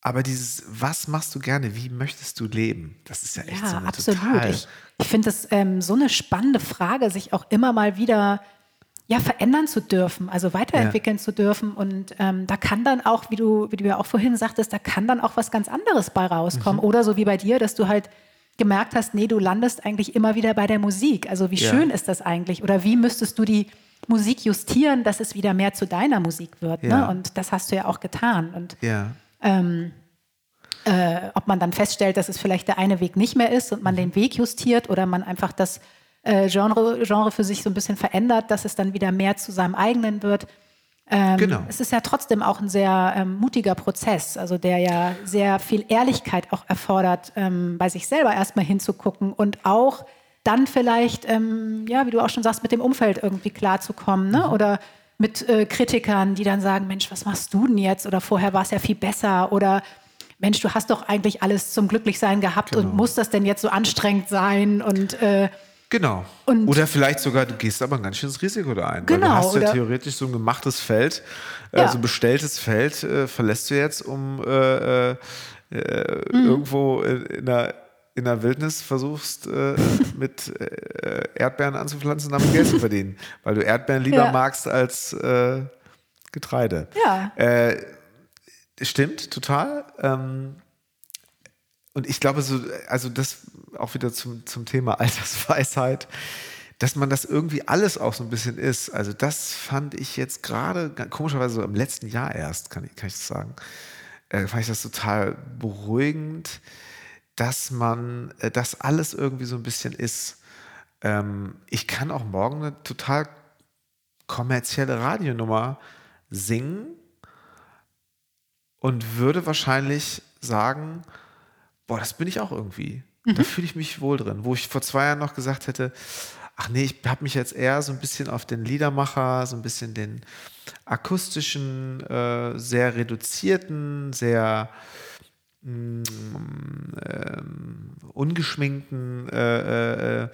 aber dieses, was machst du gerne, wie möchtest du leben? Das ist ja echt so
Ja,
eine
absolut.
total
Ich, ich finde das ähm, so eine spannende Frage, sich auch immer mal wieder ja, verändern zu dürfen, also weiterentwickeln zu dürfen. Und ähm, da kann dann auch, wie du, wie du ja auch vorhin sagtest, da kann dann auch was ganz anderes bei
Mhm.
rauskommen. Oder so wie bei dir, dass du halt gemerkt hast, nee, du landest eigentlich immer wieder bei der Musik. Also wie
Ja.
schön ist das eigentlich? Oder wie müsstest du die Musik justieren, dass es wieder mehr zu deiner Musik wird?
Ja.
Ne? Und das hast du ja auch getan. Und
Ja,
ähm, äh, ob man dann feststellt, dass es vielleicht der eine Weg nicht mehr ist und man
Mhm.
den Weg justiert oder man einfach das äh, Genre, Genre für sich so ein bisschen verändert, dass es dann wieder mehr zu seinem eigenen wird. Ähm,
Genau.
Es ist ja trotzdem auch ein sehr ähm, mutiger Prozess, also der ja sehr viel Ehrlichkeit auch erfordert, ähm, bei sich selber erstmal hinzugucken und auch dann vielleicht, ähm, ja, wie du auch schon sagst, mit dem Umfeld irgendwie klarzukommen, ne? Oder mit äh, Kritikern, die dann sagen, Mensch, was machst du denn jetzt? Oder vorher war es ja viel besser. Oder Mensch, du hast doch eigentlich alles zum Glücklichsein gehabt
Genau.
und muss das denn jetzt so anstrengend sein? Und äh,
genau.
Und-
oder vielleicht sogar, du gehst aber ein ganz schönes Risiko da ein. weil
Genau,
du hast ja theoretisch so ein gemachtes Feld, äh,
Ja.
so ein bestelltes Feld, äh, verlässt du jetzt, um äh, äh,
Mhm.
irgendwo in, in, der, in der Wildnis versuchst, äh, mit äh, Erdbeeren anzupflanzen und damit Geld zu verdienen. Weil du Erdbeeren lieber
Ja.
magst als äh, Getreide.
Ja.
Äh, stimmt, total. Ähm, und ich glaube, so, also das auch wieder zum, zum Thema Altersweisheit, dass man das irgendwie alles auch so ein bisschen ist. Also das fand ich jetzt gerade, komischerweise so im letzten Jahr erst, kann ich, kann ich das sagen, äh, fand ich das total beruhigend, dass man äh, das alles irgendwie so ein bisschen ist. Ähm, ich kann auch morgen eine total kommerzielle Radionummer singen und würde wahrscheinlich sagen, boah, das bin ich auch irgendwie. Da fühle ich mich wohl drin. Wo ich vor zwei Jahren noch gesagt hätte, ach nee, ich habe mich jetzt eher so ein bisschen auf den Liedermacher, so ein bisschen den akustischen, äh, sehr reduzierten, sehr mm, ähm, ungeschminkten äh, äh,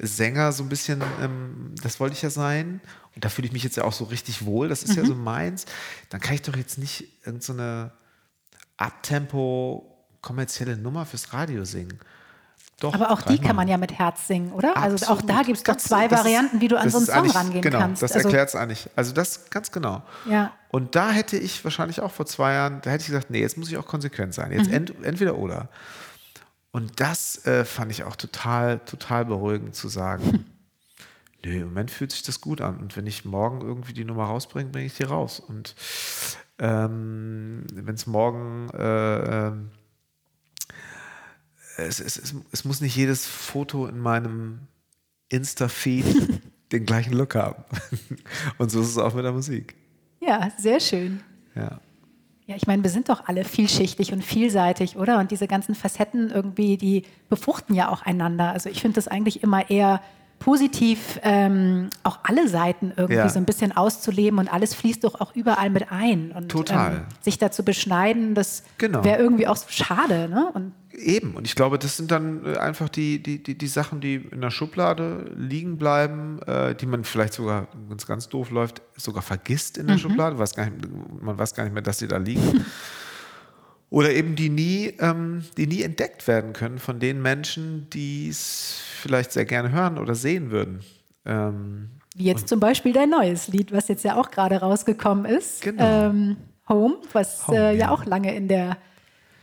Sänger so ein bisschen, ähm, das wollte ich ja sein. Und da fühle ich mich jetzt ja auch so richtig wohl. Das ist ja so meins. Dann kann ich doch jetzt nicht irgendeine so Abtempo kommerzielle Nummer fürs Radio singen. Doch,
aber auch die kann man ja mit Herz singen, oder? Also auch da
Absolut.
gibt es doch zwei
das
Varianten, wie du an so einen Song rangehen
genau,
kannst.
Das
also,
erklärt es eigentlich. Also das ganz genau.
Ja.
Und da hätte ich wahrscheinlich auch vor zwei Jahren, da hätte ich gesagt, nee, jetzt muss ich auch konsequent sein.
Mhm.
Jetzt ent, entweder oder. Und das äh, fand ich auch total, total beruhigend zu sagen. Nö, im Moment fühlt sich das gut an. Und wenn ich morgen irgendwie die Nummer rausbringe, bringe ich die raus. Und ähm, wenn es morgen äh, ähm, es, es, es, es muss nicht jedes Foto in meinem Insta-Feed den gleichen Look haben. Und so ist es auch mit der Musik.
ja, sehr schön.
Ja.
Ja, ich meine, wir sind doch alle vielschichtig und vielseitig, oder? Und diese ganzen Facetten irgendwie, die befruchten ja auch einander. Also ich finde das eigentlich immer eher positiv, ähm, auch alle Seiten irgendwie
Ja.
so ein bisschen auszuleben und alles fließt doch auch überall mit ein. Und,
Total.
Ähm, sich da zu beschneiden, das
Genau.
wäre irgendwie auch so schade, ne? Und
Eben. Und ich glaube, das sind dann äh, einfach die, die, die, die Sachen, die in der Schublade liegen bleiben, äh, die man vielleicht sogar, wenn es ganz doof läuft, sogar vergisst in der Schublade. Weiß nicht, man weiß gar nicht mehr, dass sie da liegen. Oder eben die nie, ähm, die nie entdeckt werden können von den Menschen, die es vielleicht sehr gerne hören oder sehen würden. Ähm,
Wie jetzt zum Beispiel dein neues Lied, was jetzt ja auch gerade rausgekommen ist.
Genau.
Ähm, Home, was
Home,
äh, ja.
ja.
auch lange in der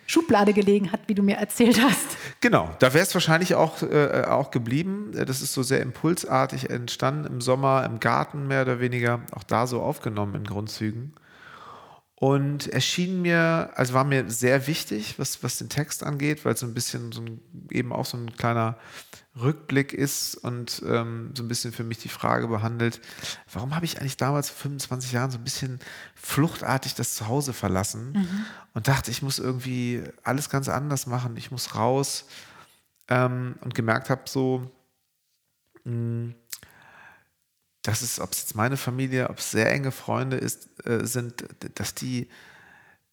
Schublade gelegen hat, wie du mir erzählt hast.
Genau, da wäre es wahrscheinlich auch, äh, auch geblieben. Das ist so sehr impulsartig entstanden im Sommer, im Garten mehr oder weniger, auch da so aufgenommen in Grundzügen. Und erschien mir, also war mir sehr wichtig, was, was den Text angeht, weil es so ein bisschen so ein, eben auch so ein kleiner Rückblick ist und ähm, so ein bisschen für mich die Frage behandelt, warum habe ich eigentlich damals vor 25 Jahren so ein bisschen fluchtartig das Zuhause verlassen und dachte, ich muss irgendwie alles ganz anders machen, ich muss raus ähm, und gemerkt habe, so, mh, dass es, ob es jetzt meine Familie, ob es sehr enge Freunde ist, äh, sind, dass die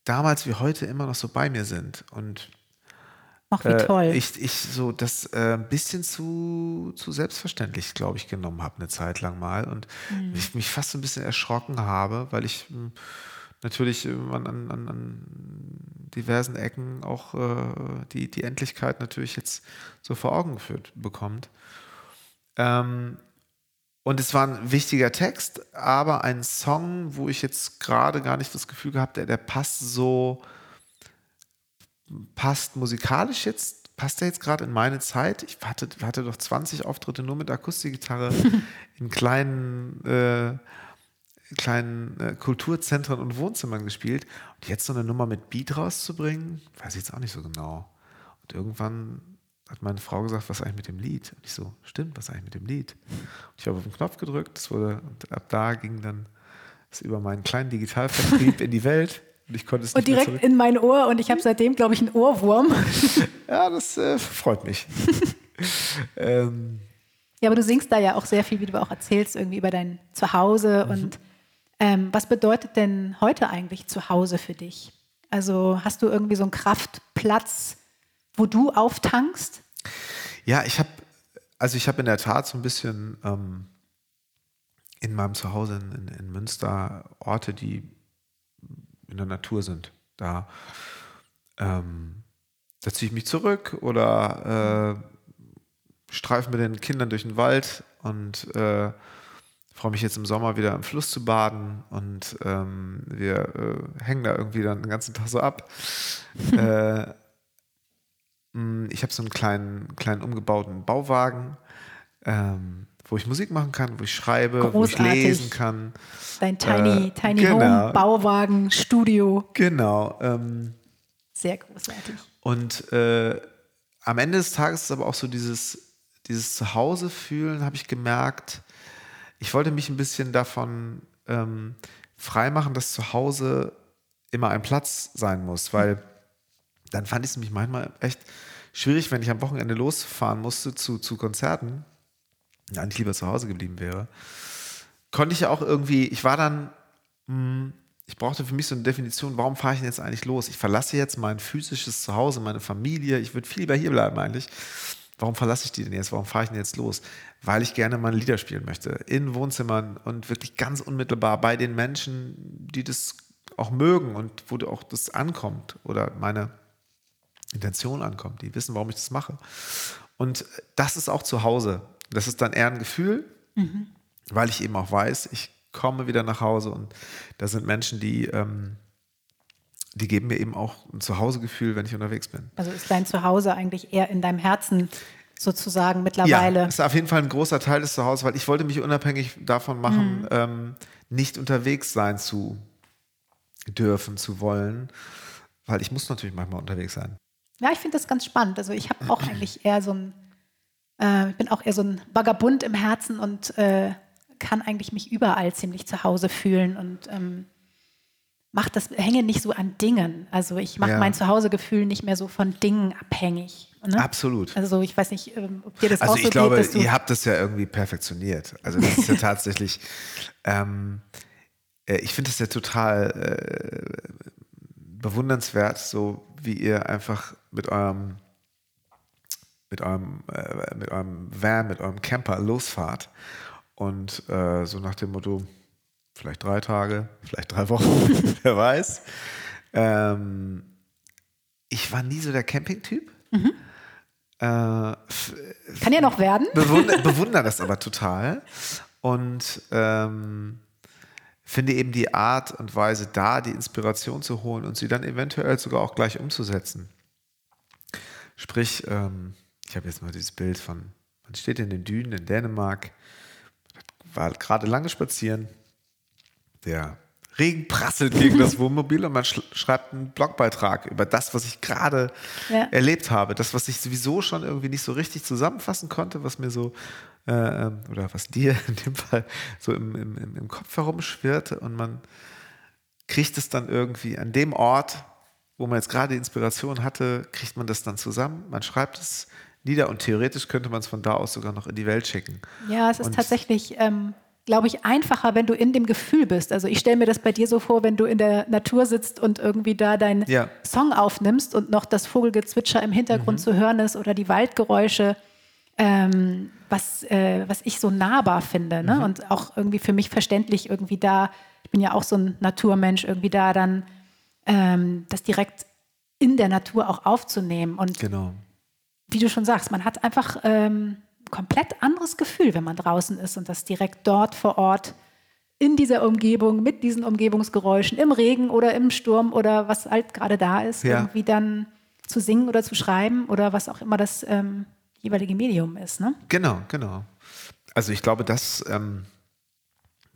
damals wie heute immer noch so bei mir sind und
Ach, wie
äh,
toll.
ich, ich so das äh, ein bisschen zu, zu selbstverständlich, glaube ich, genommen habe eine Zeit lang mal und
Mhm.
ich mich fast so ein bisschen erschrocken habe, weil ich mh, natürlich äh, an, an, an- diversen Ecken auch äh, die, die Endlichkeit natürlich jetzt so vor Augen geführt bekommt. Ähm, und es war ein wichtiger Text, aber ein Song, wo ich jetzt gerade gar nicht das Gefühl gehabt habe, der, der passt so, passt musikalisch jetzt, passt er jetzt gerade in meine Zeit. Ich hatte, hatte doch 20 Auftritte nur mit Akustikgitarre in kleinen, äh, kleinen äh, Kulturzentren und Wohnzimmern gespielt. Und jetzt so eine Nummer mit Beat rauszubringen, weiß ich jetzt auch nicht so genau. Und irgendwann hat meine Frau gesagt, was eigentlich mit dem Lied? Und ich so, stimmt, was eigentlich mit dem Lied? Und ich habe auf den Knopf gedrückt, das wurde, und ab da ging dann es über meinen kleinen Digitalvertrieb in die Welt. Und ich konnte es
und
nicht mehr
direkt in mein Ohr und ich habe seitdem, glaube ich, einen Ohrwurm.
Ja, das äh, freut mich. ähm,
Ja, aber du singst da ja auch sehr viel, wie du auch erzählst, irgendwie über dein Zuhause. Und ähm, was bedeutet denn heute eigentlich Zuhause für dich? Also hast du irgendwie so einen Kraftplatz, wo du auftankst?
Ja, ich habe, also ich habe in der Tat so ein bisschen ähm, in meinem Zuhause in, in, in Münster Orte, die in der Natur sind. Da, ähm, da ziehe ich mich zurück oder äh, streife mit den Kindern durch den Wald und äh, freue mich jetzt im Sommer wieder im Fluss zu baden und ähm, wir äh, hängen da irgendwie dann den ganzen Tag so ab. äh, mh, ich habe so einen kleinen, kleinen umgebauten Bauwagen, ähm, wo ich Musik machen kann, wo ich schreibe, wo ich
Großartig.
lesen kann.
Dein Tiny,
Äh,
Tiny
genau.
Home, Bauwagen, Studio.
Genau. Ähm,
Sehr großartig.
und äh, am Ende des Tages ist aber auch so dieses, dieses Zuhause fühlen, habe ich gemerkt. Ich wollte mich ein bisschen davon ähm, freimachen, dass Zuhause immer ein Platz sein muss, weil dann fand ich es nämlich manchmal echt schwierig, wenn ich am Wochenende losfahren musste zu, zu Konzerten eigentlich lieber zu Hause geblieben wäre. Konnte ich ja auch irgendwie, ich war dann, mh, ich brauchte für mich so eine Definition, warum fahre ich denn jetzt eigentlich los? Ich verlasse jetzt mein physisches Zuhause, meine Familie, ich würde viel lieber hier bleiben eigentlich. Warum verlasse ich die denn jetzt? Warum fahre ich denn jetzt los? Weil ich gerne meine Lieder spielen möchte. In Wohnzimmern und wirklich ganz unmittelbar bei den Menschen, die das auch mögen und wo auch das ankommt oder meine Intention ankommt. Die wissen, warum ich das mache. Und das ist auch zu Hause. Das ist dann eher ein Gefühl, weil ich eben auch weiß, ich komme wieder nach Hause und da sind Menschen, die, ähm, die geben mir eben auch ein Zuhausegefühl, wenn ich unterwegs bin.
Also ist dein Zuhause eigentlich eher in deinem Herzen sozusagen mittlerweile?
Ja, ist auf jeden Fall ein großer Teil des Zuhauses, weil ich wollte mich unabhängig davon machen, ähm, nicht unterwegs sein zu dürfen, zu wollen, weil ich muss natürlich manchmal unterwegs sein.
Ja, ich finde das ganz spannend. Also ich habe auch eigentlich eher so ein, äh, ich bin auch eher so ein Vagabund im Herzen und äh, kann eigentlich mich überall ziemlich zu Hause fühlen und ähm, mach das, hänge nicht so an Dingen. Also ich mache
Ja.
mein Zuhausegefühl nicht mehr so von Dingen abhängig. Ne?
Absolut.
Also ich weiß nicht, ähm, ob dir das
Also
auch so
ich glaube,
geht, du
ihr habt das ja irgendwie perfektioniert. Also das ist ja tatsächlich, ähm, äh, ich finde es ja total äh, bewundernswert, so wie ihr einfach mit eurem mit eurem, äh, mit eurem Van, mit eurem Camper losfahrt und äh, so nach dem Motto, vielleicht drei Tage, vielleicht drei Wochen, wer weiß. Ähm, ich war nie so der Camping-Typ. Äh, f-
kann ja noch werden.
bewundere, bewundere das aber total. Und ähm, finde eben die Art und Weise da, die Inspiration zu holen und sie dann eventuell sogar auch gleich umzusetzen. Sprich, ähm, ich habe jetzt mal dieses Bild von, man steht in den Dünen in Dänemark, war gerade lange spazieren, der Regen prasselt gegen das Wohnmobil und man sch schreibt einen Blogbeitrag über das, was ich gerade
Ja.
erlebt habe. Das, was ich sowieso schon irgendwie nicht so richtig zusammenfassen konnte, was mir so, äh, ähm, oder was dir in dem Fall so im, im, im- Kopf herumschwirrte und man kriegt es dann irgendwie an dem Ort, wo man jetzt gerade Inspiration hatte, kriegt man das dann zusammen, man schreibt es nieder und theoretisch könnte man es von da aus sogar noch in die Welt schicken.
Ja, es ist
Und-
tatsächlich, ähm, glaube ich, einfacher, wenn du in dem Gefühl bist. Also ich stelle mir das bei dir so vor, wenn du in der Natur sitzt und irgendwie da deinen
Ja.
Song aufnimmst und noch das Vogelgezwitscher im Hintergrund
Mhm.
zu hören ist oder die Waldgeräusche, ähm, was, äh, was ich so nahbar finde.
Mhm.
Ne? Und auch irgendwie für mich verständlich irgendwie da, ich bin ja auch so ein Naturmensch, irgendwie da dann ähm, das direkt in der Natur auch aufzunehmen. Und
Genau.
Wie du schon sagst, man hat einfach ähm, ein komplett anderes Gefühl, wenn man draußen ist und das direkt dort vor Ort in dieser Umgebung, mit diesen Umgebungsgeräuschen, im Regen oder im Sturm oder was halt gerade da ist,
Ja.
irgendwie dann zu singen oder zu schreiben oder was auch immer das ähm, jeweilige Medium ist. Ne?
Genau, genau. Also ich glaube, das, ähm,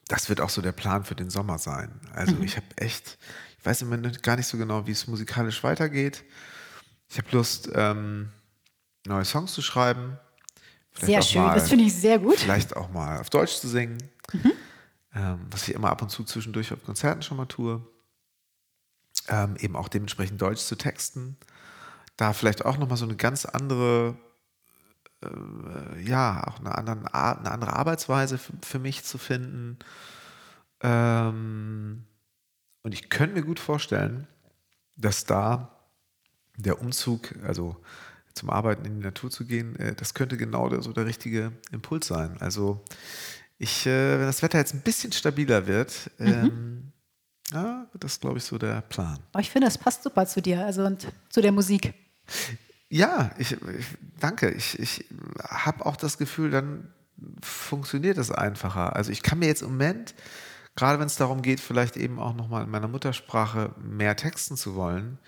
das wird auch so der Plan für den Sommer sein. Also ich habe echt, ich weiß im Moment gar nicht so genau, wie es musikalisch weitergeht. Ich habe Lust, ähm, neue Songs zu schreiben.
Sehr schön,
mal-
das finde ich sehr gut.
Vielleicht auch mal auf Deutsch zu singen, ähm, was ich immer ab und zu zwischendurch auf Konzerten schon mal tue. Ähm, eben auch dementsprechend Deutsch zu texten. Da vielleicht auch nochmal so eine ganz andere, äh, ja, auch eine, anderen Art, eine andere Arbeitsweise für, für mich zu finden. Ähm, und ich könnte mir gut vorstellen, dass da der Umzug, also zum Arbeiten in die Natur zu gehen, äh, das könnte genau der, so der richtige Impuls sein. Also ich, äh, wenn das Wetter jetzt ein bisschen stabiler wird, ähm, ja, das, glaube ich, so der Plan.
Aber ich finde, es passt super zu dir also und zu der Musik.
Ja, ich, ich danke. Ich, ich habe auch das Gefühl, dann funktioniert das einfacher. Also ich kann mir jetzt im Moment, gerade wenn es darum geht, vielleicht eben auch nochmal in meiner Muttersprache mehr texten zu wollen,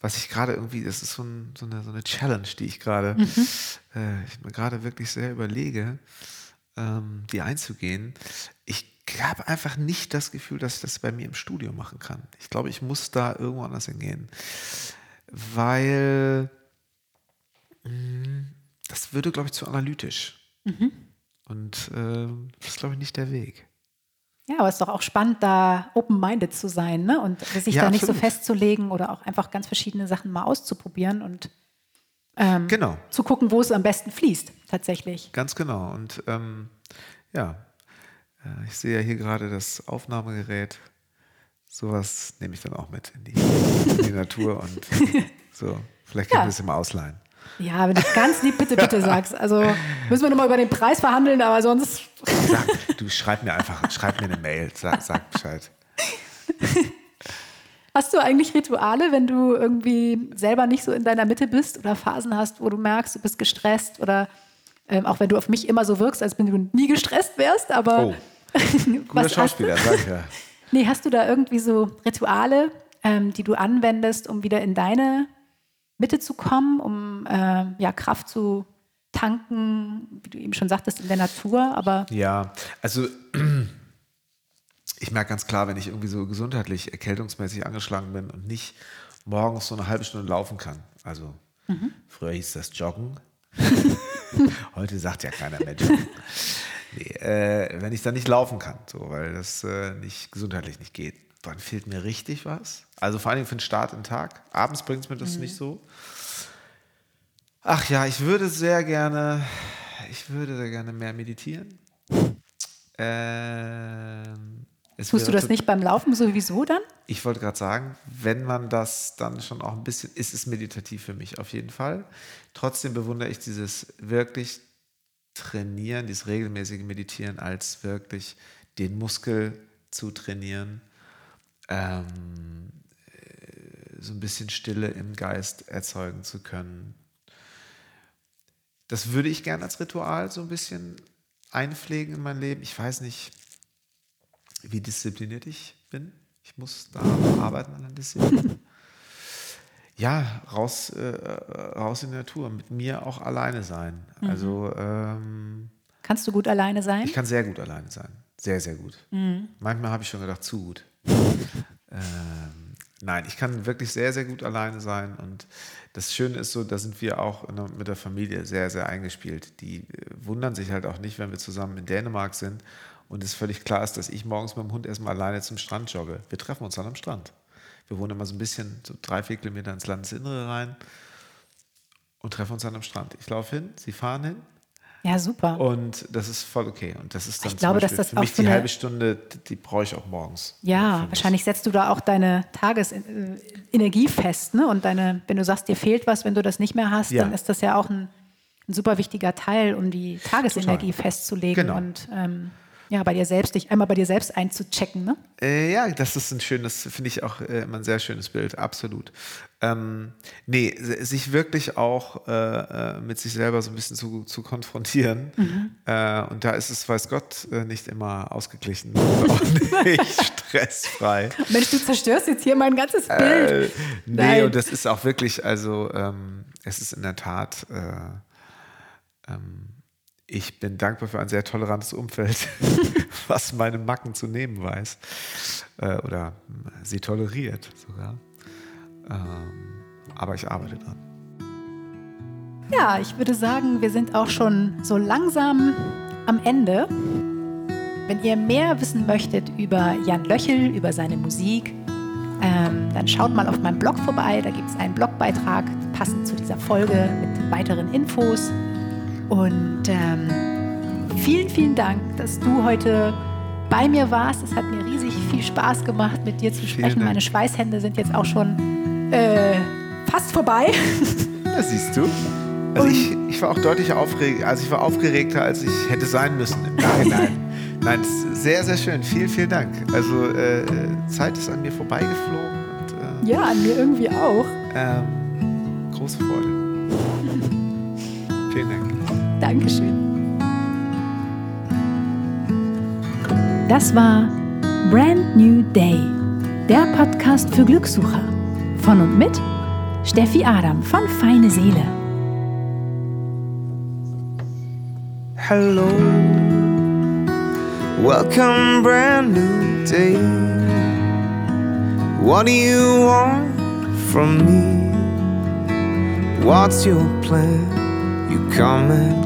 was ich gerade irgendwie, das ist so, ein, so, eine, so eine Challenge, die ich gerade, äh, ich mir gerade wirklich sehr überlege, ähm, die einzugehen. Ich habe einfach nicht das Gefühl, dass ich das bei mir im Studio machen kann. Ich glaube, ich muss da irgendwo anders hingehen. Weil das würde, glaube ich, zu analytisch. Und äh, das ist, glaube ich, nicht der Weg.
Ja, aber es ist doch auch spannend, da open-minded zu sein ne? und sich
Ja,
da nicht so
absolut.
festzulegen oder auch einfach ganz verschiedene Sachen mal auszuprobieren und ähm,
Genau,
zu gucken, wo es am besten fließt, tatsächlich.
ganz genau. Und ähm, ja, äh, ich sehe ja hier gerade das Aufnahmegerät. Sowas nehme ich dann auch mit in die, in die Natur und so. Vielleicht kann
Ja.
ich das immer ausleihen.
Ja, wenn du ganz lieb bitte, bitte sagst. Also müssen wir nochmal über den Preis verhandeln, aber sonst.
Sag, du schreib mir einfach, schreib mir eine Mail, sag, sag Bescheid.
Hast du eigentlich Rituale, wenn du irgendwie selber nicht so in deiner Mitte bist oder Phasen hast, wo du merkst, du bist gestresst oder ähm, auch wenn du auf mich immer so wirkst, als wenn du nie gestresst wärst, aber
Oh, guter? Schauspieler, sag ich ja.
Nee, hast du da irgendwie so Rituale, ähm, die du anwendest, um wieder in deine Mitte zu kommen, um äh, ja, Kraft zu tanken, wie du eben schon sagtest, in der Natur, aber
Ja, also ich merke ganz klar, wenn ich irgendwie so gesundheitlich, erkältungsmäßig angeschlagen bin und nicht morgens so eine halbe Stunde laufen kann. Also früher hieß das Joggen. Heute sagt ja keiner mehr Joggen. Nee, äh, wenn ich dann nicht laufen kann, so, weil das äh, nicht gesundheitlich nicht geht, dann fehlt mir richtig was. Also vor allem für den Start in den Tag. Abends bringt es mir das nicht so. Ach ja, ich würde sehr gerne, ich würde sehr gerne mehr meditieren. Ähm, es
tust du das nicht beim Laufen sowieso dann?
ich wollte gerade sagen, wenn man das dann schon auch ein bisschen, ist es meditativ für mich auf jeden Fall. Trotzdem bewundere ich dieses wirklich Trainieren, dieses regelmäßige Meditieren als wirklich den Muskel zu trainieren, ähm, äh, so ein bisschen Stille im Geist erzeugen zu können. Das würde ich gerne als Ritual so ein bisschen einpflegen in mein Leben. Ich weiß nicht, wie diszipliniert ich bin. Ich muss da arbeiten an der Disziplin. ja, raus, äh, raus in die Natur, mit mir auch alleine sein.
Mhm.
Also ähm,
Kannst du gut alleine sein?
ich kann sehr gut alleine sein. Sehr, sehr gut.
Mhm.
Manchmal habe ich schon gedacht, zu gut. Ähm, nein, ich kann wirklich sehr, sehr gut alleine sein. Und das Schöne ist so, da sind wir auch der, mit der Familie sehr, sehr eingespielt. Die äh, wundern sich halt auch nicht, wenn wir zusammen in Dänemark sind und es völlig klar ist, dass ich morgens mit dem Hund erstmal alleine zum Strand jogge. Wir treffen uns dann am Strand. Wir wohnen immer so ein bisschen, so drei, vier Kilometer ins Landesinnere rein und treffen uns dann am Strand. Ich laufe hin, sie fahren hin
Ja, super.
und das ist voll okay. Und das ist dann
Ich glaube, dass das
für mich
so
die halbe Stunde, die, brauche ich auch morgens.
Ja,
Für
wahrscheinlich setzt du da auch deine Tagesenergie fest, ne? Und deine, wenn du sagst, dir fehlt was, wenn du das nicht mehr hast,
Ja.
dann ist das ja auch ein, ein super wichtiger Teil, um die Tagesenergie
Total.
festzulegen
Genau.
und ähm, ja, bei dir selbst, dich einmal bei dir selbst einzuchecken, ne?
Äh, ja, das ist ein schönes, finde ich auch äh, immer ein sehr schönes Bild, absolut. Ähm, nee, sich wirklich auch äh, äh, mit sich selber so ein bisschen zu, zu konfrontieren.
Mhm.
Äh, und da ist es, weiß Gott, äh, nicht immer ausgeglichen und nicht stressfrei.
Mensch, du zerstörst jetzt hier mein ganzes Bild.
Nee,
Nein.
und das ist auch wirklich, also ähm, es ist in der Tat, äh, ähm, ich bin dankbar für ein sehr tolerantes Umfeld, was meine Macken zu nehmen weiß. Äh, oder äh, sie toleriert sogar. Ähm, aber ich arbeite dran.
Ja, ich würde sagen, wir sind auch schon so langsam am Ende. Wenn ihr mehr wissen möchtet über Jan Löchel, über seine Musik, ähm, dann schaut mal auf meinem Blog vorbei. Da gibt es einen Blogbeitrag passend zu dieser Folge mit weiteren Infos. Und ähm, vielen, vielen Dank, dass du heute bei mir warst. Es hat mir riesig viel Spaß gemacht, mit dir zu sprechen. Meine Schweißhände sind jetzt auch schon äh, fast vorbei.
Ja, siehst du. Also ich, ich war auch deutlich aufgeregt, also ich war aufgeregter, als ich hätte sein müssen im Nachhinein. Nein, sehr, sehr schön. Vielen, vielen Dank. Also äh, Zeit ist an mir vorbeigeflogen und äh,
Ja, an mir irgendwie auch.
ähm, große Freude. Vielen Dank.
Dankeschön. Das war Brand New Day, der Podcast für Glückssucher. Von und mit Steffi Adam von Feine Seele.
Hello, welcome, brand new day. What do you want from me? What's your plan? You come and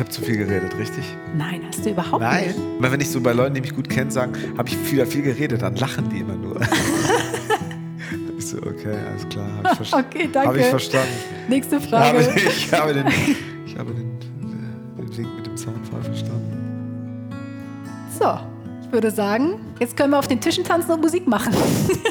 Ich habe zu viel geredet, richtig?
Nein, hast du überhaupt
Nein.
nicht.
Weil wenn ich so bei Leuten, die mich gut kennen, sagen, habe ich viel, viel geredet, dann lachen die immer nur. ich so, okay, alles klar. Hab ich verstanden.
Okay, danke.
Habe ich verstanden.
Nächste
Habe,
Frage.
ich habe den, ich habe den, äh, den Wink mit dem Zaunfall verstanden.
So, ich würde sagen, jetzt können wir auf den Tischen tanzen und Musik machen.